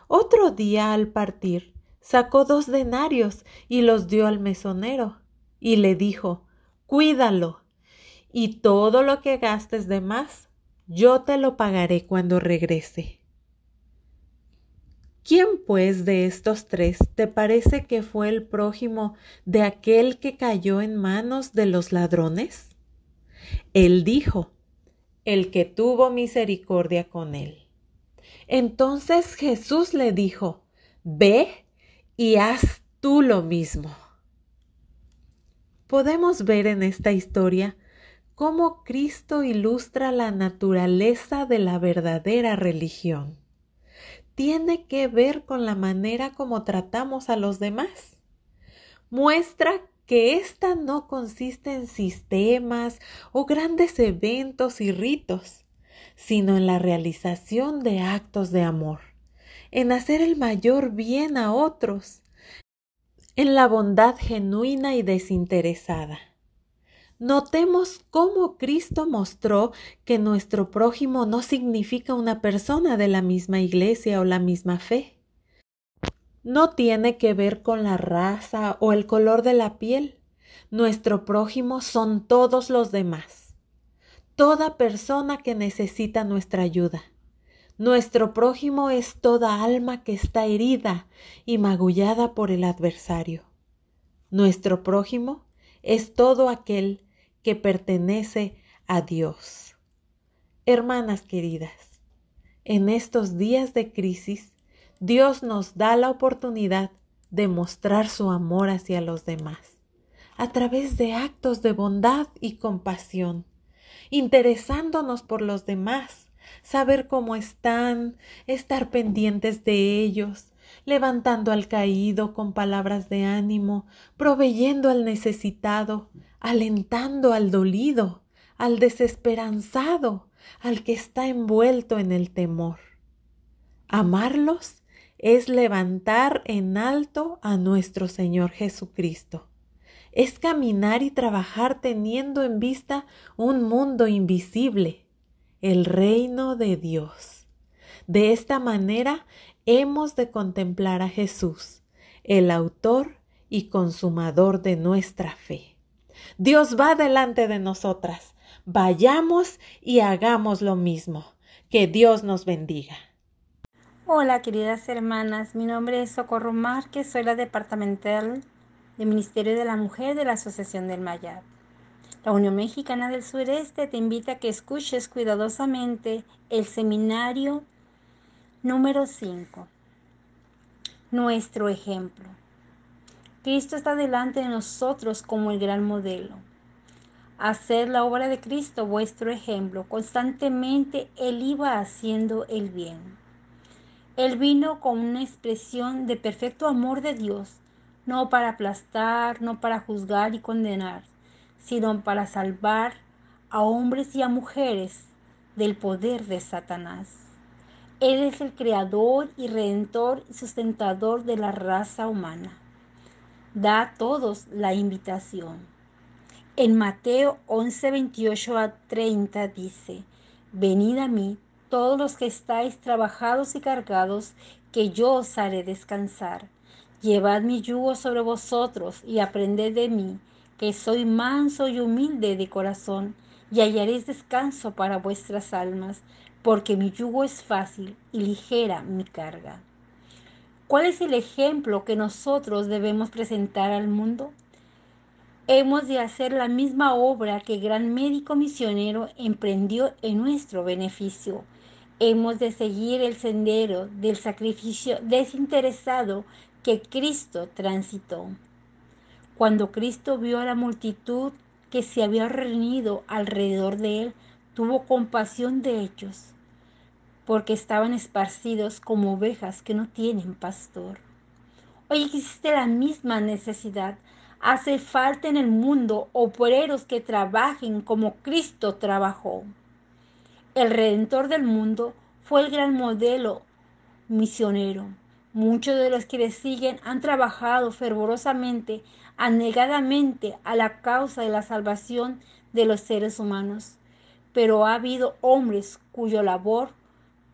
Otro día al partir, sacó dos denarios y los dio al mesonero, y le dijo Cuídalo, y todo lo que gastes de más, yo te lo pagaré cuando regrese. ¿Quién pues de estos tres te parece que fue el prójimo de aquel que cayó en manos de los ladrones? Él dijo, el que tuvo misericordia con él. Entonces Jesús le dijo, ve y haz tú lo mismo. Podemos ver en esta historia cómo Cristo ilustra la naturaleza de la verdadera religión tiene que ver con la manera como tratamos a los demás. Muestra que ésta no consiste en sistemas o grandes eventos y ritos, sino en la realización de actos de amor, en hacer el mayor bien a otros, en la bondad genuina y desinteresada. Notemos cómo Cristo mostró que nuestro prójimo no significa una persona de la misma iglesia o la misma fe. No tiene que ver con la raza o el color de la piel. Nuestro prójimo son todos los demás. Toda persona que necesita nuestra ayuda. Nuestro prójimo es toda alma que está herida y magullada por el adversario. Nuestro prójimo es todo aquel que pertenece a Dios. Hermanas queridas, en estos días de crisis, Dios nos da la oportunidad de mostrar su amor hacia los demás, a través de actos de bondad y compasión, interesándonos por los demás, saber cómo están, estar pendientes de ellos, levantando al caído con palabras de ánimo, proveyendo al necesitado, alentando al dolido, al desesperanzado, al que está envuelto en el temor. Amarlos es levantar en alto a nuestro Señor Jesucristo. Es caminar y trabajar teniendo en vista un mundo invisible, el reino de Dios. De esta manera hemos de contemplar a Jesús, el autor y consumador de nuestra fe. Dios va delante de nosotras. Vayamos y hagamos lo mismo. Que Dios nos bendiga. Hola queridas hermanas, mi nombre es Socorro Márquez, soy la departamental de Ministerio de la Mujer de la Asociación del Mayab. La Unión Mexicana del Sureste te invita a que escuches cuidadosamente el seminario número 5, nuestro ejemplo. Cristo está delante de nosotros como el gran modelo. Haced la obra de Cristo vuestro ejemplo. Constantemente Él iba haciendo el bien. Él vino con una expresión de perfecto amor de Dios, no para aplastar, no para juzgar y condenar, sino para salvar a hombres y a mujeres del poder de Satanás. Él es el creador y redentor y sustentador de la raza humana da a todos la invitación. En Mateo 11, 28 a 30 dice, Venid a mí todos los que estáis trabajados y cargados, que yo os haré descansar. Llevad mi yugo sobre vosotros y aprended de mí, que soy manso y humilde de corazón, y hallaréis descanso para vuestras almas, porque mi yugo es fácil y ligera mi carga. ¿Cuál es el ejemplo que nosotros debemos presentar al mundo? Hemos de hacer la misma obra que el gran médico misionero emprendió en nuestro beneficio. Hemos de seguir el sendero del sacrificio desinteresado que Cristo transitó. Cuando Cristo vio a la multitud que se había reunido alrededor de él, tuvo compasión de ellos porque estaban esparcidos como ovejas que no tienen pastor. Hoy existe la misma necesidad. Hace falta en el mundo obreros que trabajen como Cristo trabajó. El redentor del mundo fue el gran modelo misionero. Muchos de los que le siguen han trabajado fervorosamente, anegadamente a la causa de la salvación de los seres humanos. Pero ha habido hombres cuyo labor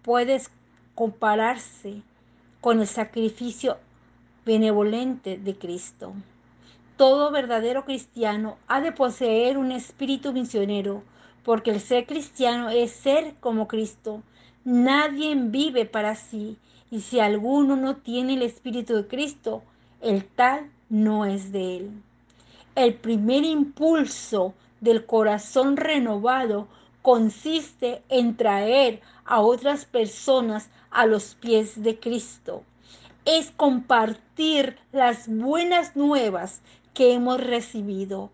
puedes compararse con el sacrificio benevolente de Cristo. Todo verdadero cristiano ha de poseer un espíritu misionero, porque el ser cristiano es ser como Cristo. Nadie vive para sí, y si alguno no tiene el Espíritu de Cristo, el tal no es de él. El primer impulso del corazón renovado consiste en traer a otras personas a los pies de Cristo. Es compartir las buenas nuevas que hemos recibido.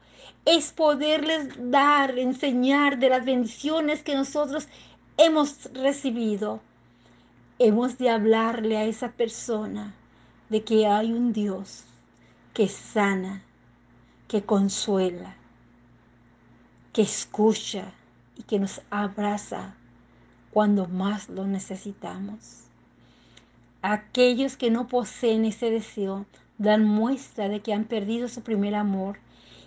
Es poderles dar, enseñar de las bendiciones que nosotros hemos recibido. Hemos de hablarle a esa persona de que hay un Dios que sana, que consuela, que escucha y que nos abraza cuando más lo necesitamos. Aquellos que no poseen ese deseo dan muestra de que han perdido su primer amor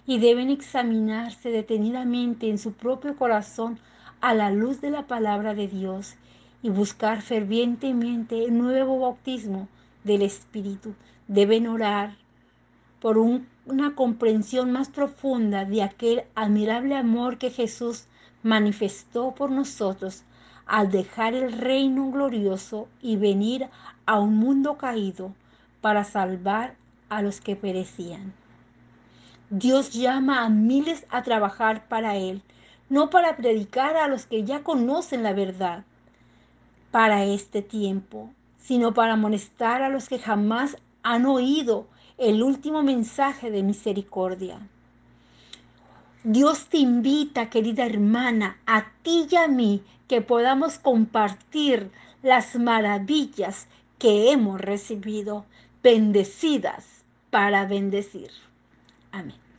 y deben examinarse detenidamente en su propio corazón a la luz de la palabra de Dios y buscar fervientemente el nuevo bautismo del Espíritu. Deben orar por una comprensión más profunda de aquel admirable amor que Jesús manifestó por nosotros al dejar el reino glorioso y venir a un mundo caído para salvar a los que perecían. Dios llama a miles a trabajar para Él, no para predicar a los que ya conocen la verdad para este tiempo, sino para amonestar a los que jamás han oído el último mensaje de misericordia. Dios te invita, querida hermana, a ti y a mí, que podamos compartir las maravillas que hemos recibido, bendecidas para bendecir. Amén.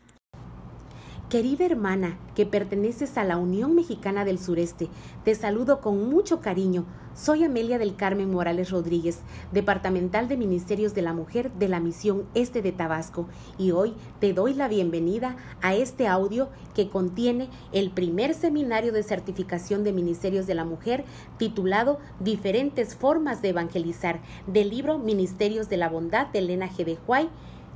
Querida hermana que perteneces a la Unión Mexicana del Sureste, te saludo con mucho cariño. Soy Amelia del Carmen Morales Rodríguez, departamental de Ministerios de la Mujer de la Misión Este de Tabasco, y hoy te doy la bienvenida a este audio que contiene el primer seminario de certificación de Ministerios de la Mujer titulado Diferentes formas de evangelizar del libro Ministerios de la Bondad de Elena G. de Huay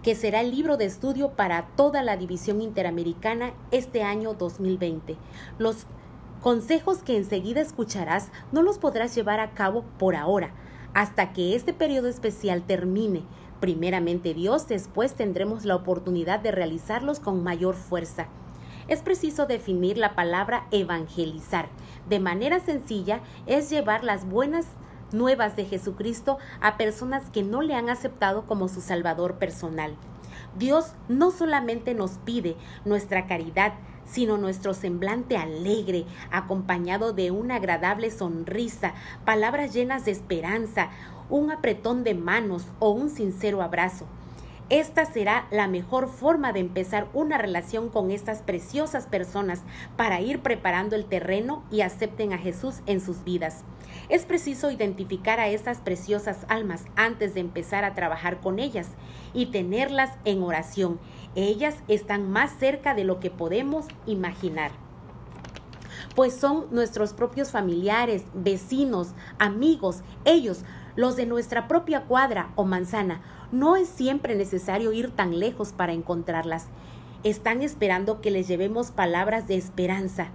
que será el libro de estudio para toda la división interamericana este año 2020. Los consejos que enseguida escucharás no los podrás llevar a cabo por ahora, hasta que este periodo especial termine. Primeramente Dios, después tendremos la oportunidad de realizarlos con mayor fuerza. Es preciso definir la palabra evangelizar. De manera sencilla es llevar las buenas nuevas de Jesucristo a personas que no le han aceptado como su Salvador personal. Dios no solamente nos pide nuestra caridad, sino nuestro semblante alegre, acompañado de una agradable sonrisa, palabras llenas de esperanza, un apretón de manos o un sincero abrazo. Esta será la mejor forma de empezar una relación con estas preciosas personas para ir preparando el terreno y acepten a Jesús en sus vidas. Es preciso identificar a estas preciosas almas antes de empezar a trabajar con ellas y tenerlas en oración. Ellas están más cerca de lo que podemos imaginar pues son nuestros propios familiares, vecinos, amigos, ellos, los de nuestra propia cuadra o manzana, no es siempre necesario ir tan lejos para encontrarlas. Están esperando que les llevemos palabras de esperanza.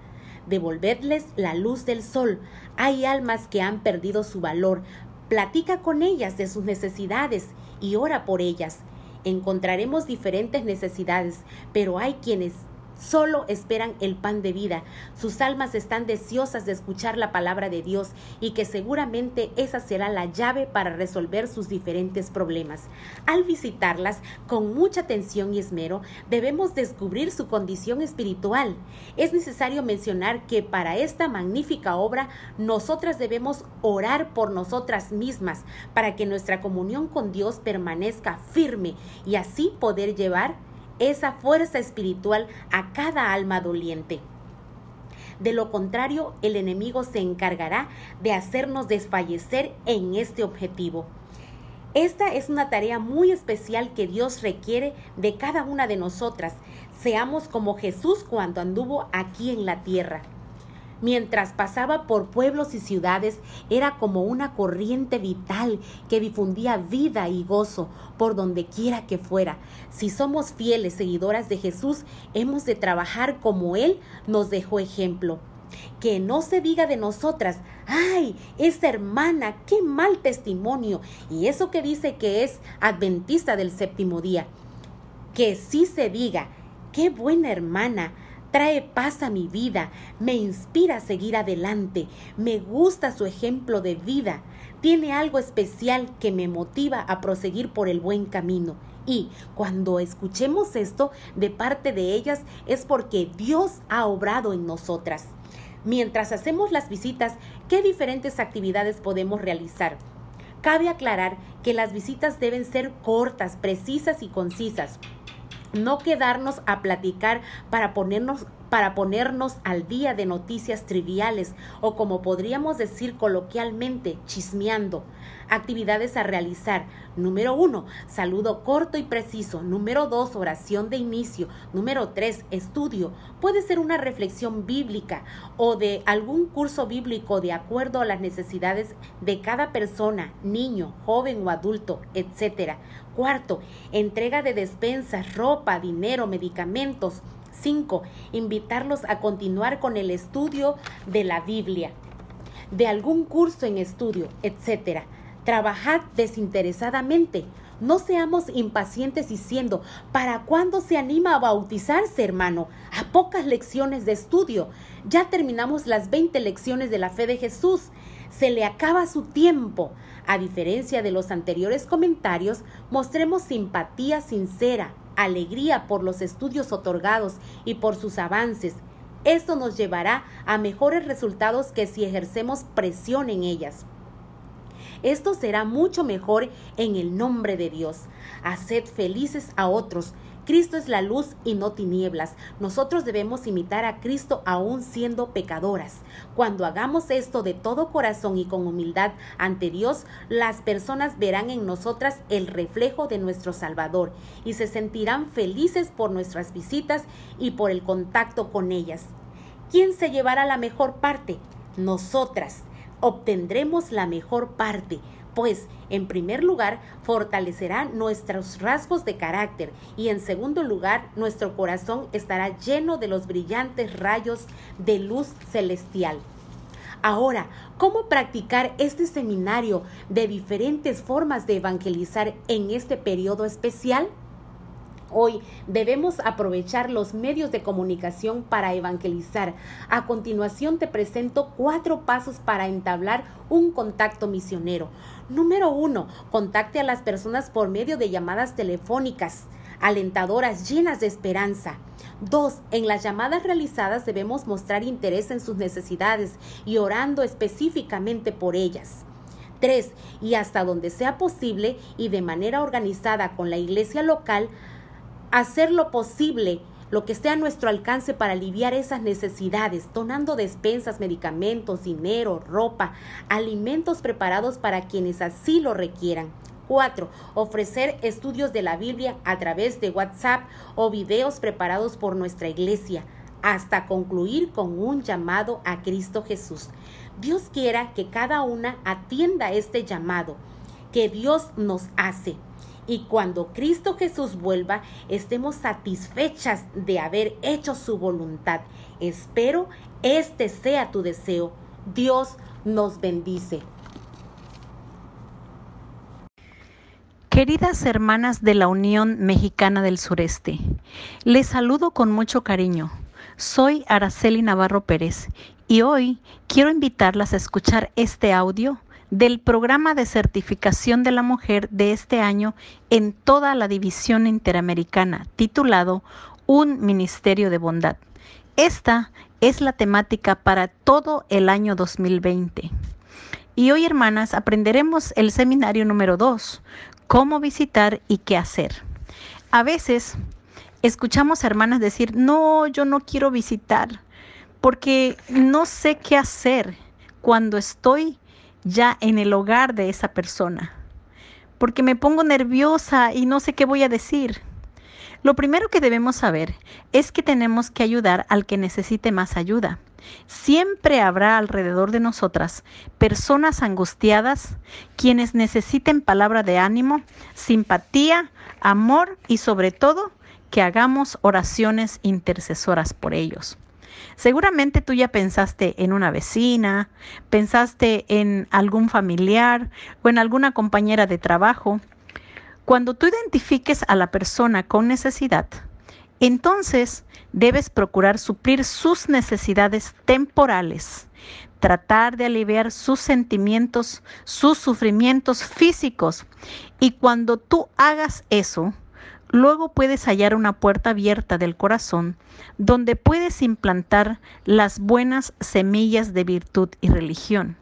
Devolvedles la luz del sol. Hay almas que han perdido su valor. Platica con ellas de sus necesidades y ora por ellas. Encontraremos diferentes necesidades, pero hay quienes Solo esperan el pan de vida. Sus almas están deseosas de escuchar la palabra de Dios y que seguramente esa será la llave para resolver sus diferentes problemas. Al visitarlas con mucha atención y esmero, debemos descubrir su condición espiritual. Es necesario mencionar que para esta magnífica obra nosotras debemos orar por nosotras mismas para que nuestra comunión con Dios permanezca firme y así poder llevar esa fuerza espiritual a cada alma doliente. De lo contrario, el enemigo se encargará de hacernos desfallecer en este objetivo. Esta es una tarea muy especial que Dios requiere de cada una de nosotras. Seamos como Jesús cuando anduvo aquí en la tierra. Mientras pasaba por pueblos y ciudades, era como una corriente vital que difundía vida y gozo por donde quiera que fuera. Si somos fieles seguidoras de Jesús, hemos de trabajar como Él nos dejó ejemplo. Que no se diga de nosotras, ay, esa hermana, qué mal testimonio. Y eso que dice que es adventista del séptimo día. Que sí se diga, qué buena hermana, trae paz a mi vida, me inspira a seguir adelante, me gusta su ejemplo de vida, tiene algo especial que me motiva a proseguir por el buen camino. Y cuando escuchemos esto de parte de ellas es porque Dios ha obrado en nosotras. Mientras hacemos las visitas, ¿qué diferentes actividades podemos realizar? Cabe aclarar que las visitas deben ser cortas, precisas y concisas no quedarnos a platicar para ponernos para ponernos al día de noticias triviales o como podríamos decir coloquialmente, chismeando. Actividades a realizar. Número uno, saludo corto y preciso. Número dos, oración de inicio. Número tres, estudio. Puede ser una reflexión bíblica o de algún curso bíblico de acuerdo a las necesidades de cada persona, niño, joven o adulto, etc. Cuarto, entrega de despensas, ropa, dinero, medicamentos. 5. Invitarlos a continuar con el estudio de la Biblia, de algún curso en estudio, etc. Trabajad desinteresadamente. No seamos impacientes diciendo, ¿para cuándo se anima a bautizarse, hermano? A pocas lecciones de estudio. Ya terminamos las 20 lecciones de la fe de Jesús. Se le acaba su tiempo. A diferencia de los anteriores comentarios, mostremos simpatía sincera, alegría por los estudios otorgados y por sus avances. Esto nos llevará a mejores resultados que si ejercemos presión en ellas. Esto será mucho mejor en el nombre de Dios. Haced felices a otros, Cristo es la luz y no tinieblas. Nosotros debemos imitar a Cristo aún siendo pecadoras. Cuando hagamos esto de todo corazón y con humildad ante Dios, las personas verán en nosotras el reflejo de nuestro Salvador y se sentirán felices por nuestras visitas y por el contacto con ellas. ¿Quién se llevará la mejor parte? Nosotras. Obtendremos la mejor parte pues en primer lugar fortalecerá nuestros rasgos de carácter y en segundo lugar nuestro corazón estará lleno de los brillantes rayos de luz celestial. Ahora, ¿cómo practicar este seminario de diferentes formas de evangelizar en este periodo especial? Hoy debemos aprovechar los medios de comunicación para evangelizar. A continuación te presento cuatro pasos para entablar un contacto misionero. Número uno, contacte a las personas por medio de llamadas telefónicas alentadoras, llenas de esperanza. Dos, en las llamadas realizadas debemos mostrar interés en sus necesidades y orando específicamente por ellas. 3. Y hasta donde sea posible y de manera organizada con la iglesia local, hacer lo posible, lo que esté a nuestro alcance para aliviar esas necesidades, donando despensas, medicamentos, dinero, ropa, alimentos preparados para quienes así lo requieran. 4. Ofrecer estudios de la Biblia a través de WhatsApp o videos preparados por nuestra iglesia, hasta concluir con un llamado a Cristo Jesús. Dios quiera que cada una atienda este llamado que Dios nos hace y cuando Cristo Jesús vuelva estemos satisfechas de haber hecho su voluntad. Espero este sea tu deseo. Dios nos bendice. Queridas hermanas de la Unión Mexicana del Sureste, les saludo con mucho cariño. Soy Araceli Navarro Pérez y hoy quiero invitarlas a escuchar este audio del programa de certificación de la mujer de este año en toda la división interamericana, titulado Un Ministerio de Bondad. Esta es la temática para todo el año 2020. Y hoy, hermanas, aprenderemos el seminario número 2, cómo visitar y qué hacer. A veces escuchamos hermanas decir, no, yo no quiero visitar porque no sé qué hacer cuando estoy ya en el hogar de esa persona, porque me pongo nerviosa y no sé qué voy a decir. Lo primero que debemos saber es que tenemos que ayudar al que necesite más ayuda. Siempre habrá alrededor de nosotras personas angustiadas, quienes necesiten palabra de ánimo, simpatía, amor y sobre todo que hagamos oraciones intercesoras por ellos. Seguramente tú ya pensaste en una vecina, pensaste en algún familiar o en alguna compañera de trabajo. Cuando tú identifiques a la persona con necesidad, entonces debes procurar suplir sus necesidades temporales, tratar de aliviar sus sentimientos, sus sufrimientos físicos. Y cuando tú hagas eso, luego puedes hallar una puerta abierta del corazón donde puedes implantar las buenas semillas de virtud y religión.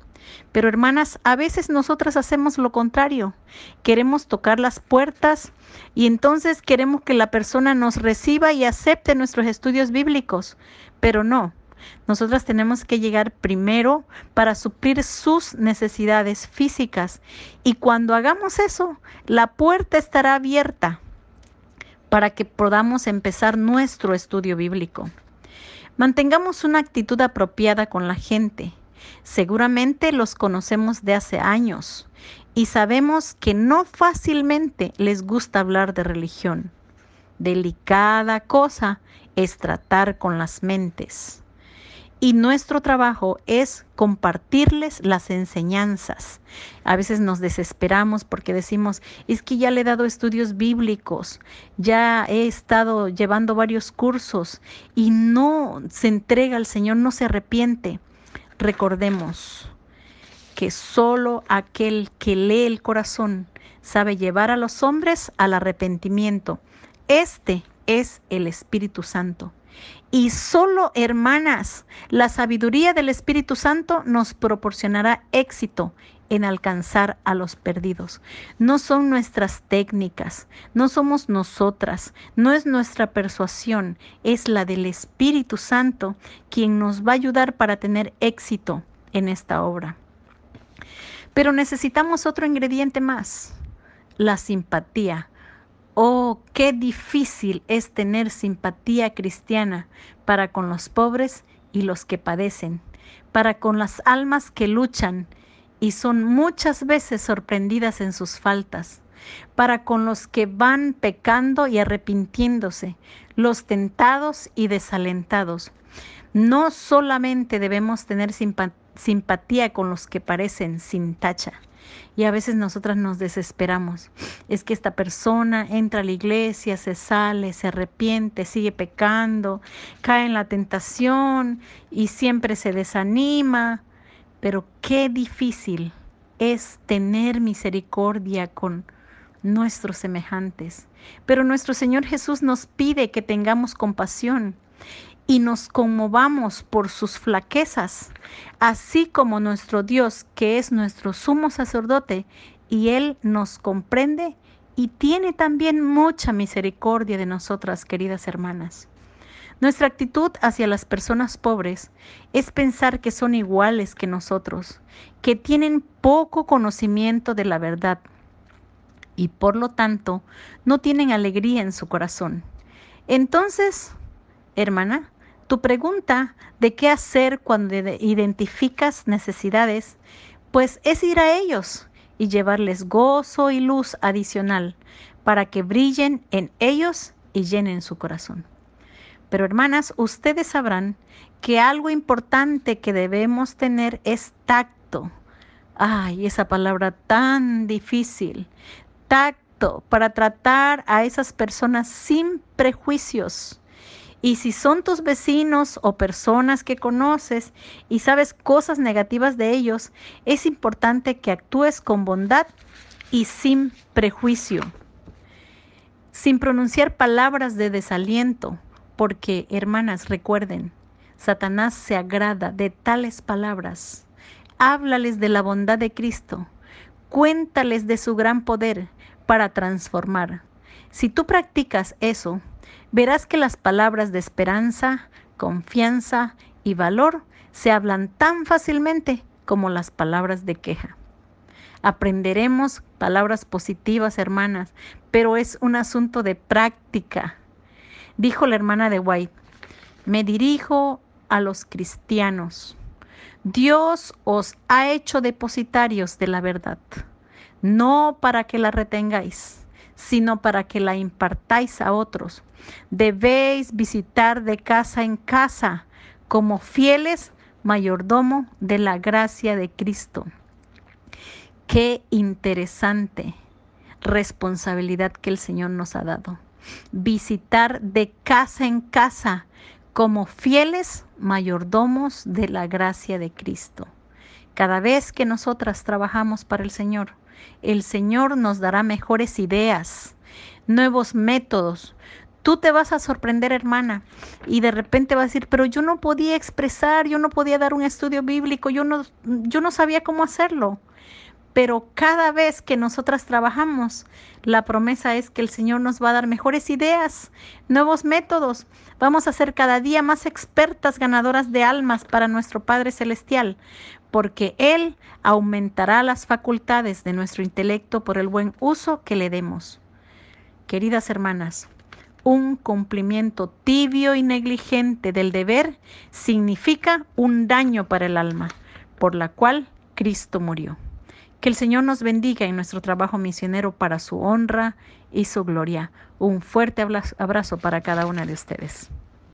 Pero hermanas, a veces nosotras hacemos lo contrario. Queremos tocar las puertas y entonces queremos que la persona nos reciba y acepte nuestros estudios bíblicos. Pero no, nosotras tenemos que llegar primero para suplir sus necesidades físicas. Y cuando hagamos eso, la puerta estará abierta para que podamos empezar nuestro estudio bíblico. Mantengamos una actitud apropiada con la gente. Seguramente los conocemos de hace años y sabemos que no fácilmente les gusta hablar de religión. Delicada cosa es tratar con las mentes y nuestro trabajo es compartirles las enseñanzas. A veces nos desesperamos porque decimos, es que ya le he dado estudios bíblicos, ya he estado llevando varios cursos y no se entrega al Señor, no se arrepiente. Recordemos que solo aquel que lee el corazón sabe llevar a los hombres al arrepentimiento. Este es el Espíritu Santo. Y solo, hermanas, la sabiduría del Espíritu Santo nos proporcionará éxito en alcanzar a los perdidos. No son nuestras técnicas, no somos nosotras, no es nuestra persuasión, es la del Espíritu Santo quien nos va a ayudar para tener éxito en esta obra. Pero necesitamos otro ingrediente más, la simpatía Oh, qué difícil es tener simpatía cristiana para con los pobres y los que padecen, para con las almas que luchan y son muchas veces sorprendidas en sus faltas, para con los que van pecando y arrepintiéndose, los tentados y desalentados. No solamente debemos tener simpatía con los que parecen sin tacha, y a veces nosotras nos desesperamos. Es que esta persona entra a la iglesia, se sale, se arrepiente, sigue pecando, cae en la tentación y siempre se desanima. Pero qué difícil es tener misericordia con nuestros semejantes. Pero nuestro Señor Jesús nos pide que tengamos compasión y nos conmovamos por sus flaquezas, así como nuestro Dios, que es nuestro sumo sacerdote, y Él nos comprende y tiene también mucha misericordia de nosotras, queridas hermanas. Nuestra actitud hacia las personas pobres es pensar que son iguales que nosotros, que tienen poco conocimiento de la verdad y por lo tanto no tienen alegría en su corazón. Entonces, hermana, tu pregunta de qué hacer cuando identificas necesidades, pues es ir a ellos y llevarles gozo y luz adicional para que brillen en ellos y llenen su corazón. Pero hermanas, ustedes sabrán que algo importante que debemos tener es tacto. Ay, esa palabra tan difícil. Tacto para tratar a esas personas sin prejuicios y si son tus vecinos o personas que conoces y sabes cosas negativas de ellos, es importante que actúes con bondad y sin prejuicio, sin pronunciar palabras de desaliento, porque, hermanas, recuerden, Satanás se agrada de tales palabras. Háblales de la bondad de Cristo, cuéntales de su gran poder para transformar. Si tú practicas eso, verás que las palabras de esperanza, confianza y valor se hablan tan fácilmente como las palabras de queja. Aprenderemos palabras positivas, hermanas, pero es un asunto de práctica. Dijo la hermana de White, me dirijo a los cristianos. Dios os ha hecho depositarios de la verdad, no para que la retengáis, sino para que la impartáis a otros. Debéis visitar de casa en casa, como fieles mayordomo de la gracia de Cristo. Qué interesante responsabilidad que el Señor nos ha dado. Visitar de casa en casa como fieles mayordomos de la gracia de Cristo. Cada vez que nosotras trabajamos para el Señor, el Señor nos dará mejores ideas, nuevos métodos. Tú te vas a sorprender, hermana, y de repente vas a decir, pero yo no podía expresar, yo no podía dar un estudio bíblico, yo no, yo no sabía cómo hacerlo. Pero cada vez que nosotras trabajamos, la promesa es que el Señor nos va a dar mejores ideas, nuevos métodos. Vamos a ser cada día más expertas ganadoras de almas para nuestro Padre Celestial, porque Él aumentará las facultades de nuestro intelecto por el buen uso que le demos. Queridas hermanas, un cumplimiento tibio y negligente del deber significa un daño para el alma, por la cual Cristo murió. Que el Señor nos bendiga en nuestro trabajo misionero para su honra y su gloria. Un fuerte abrazo para cada una de ustedes.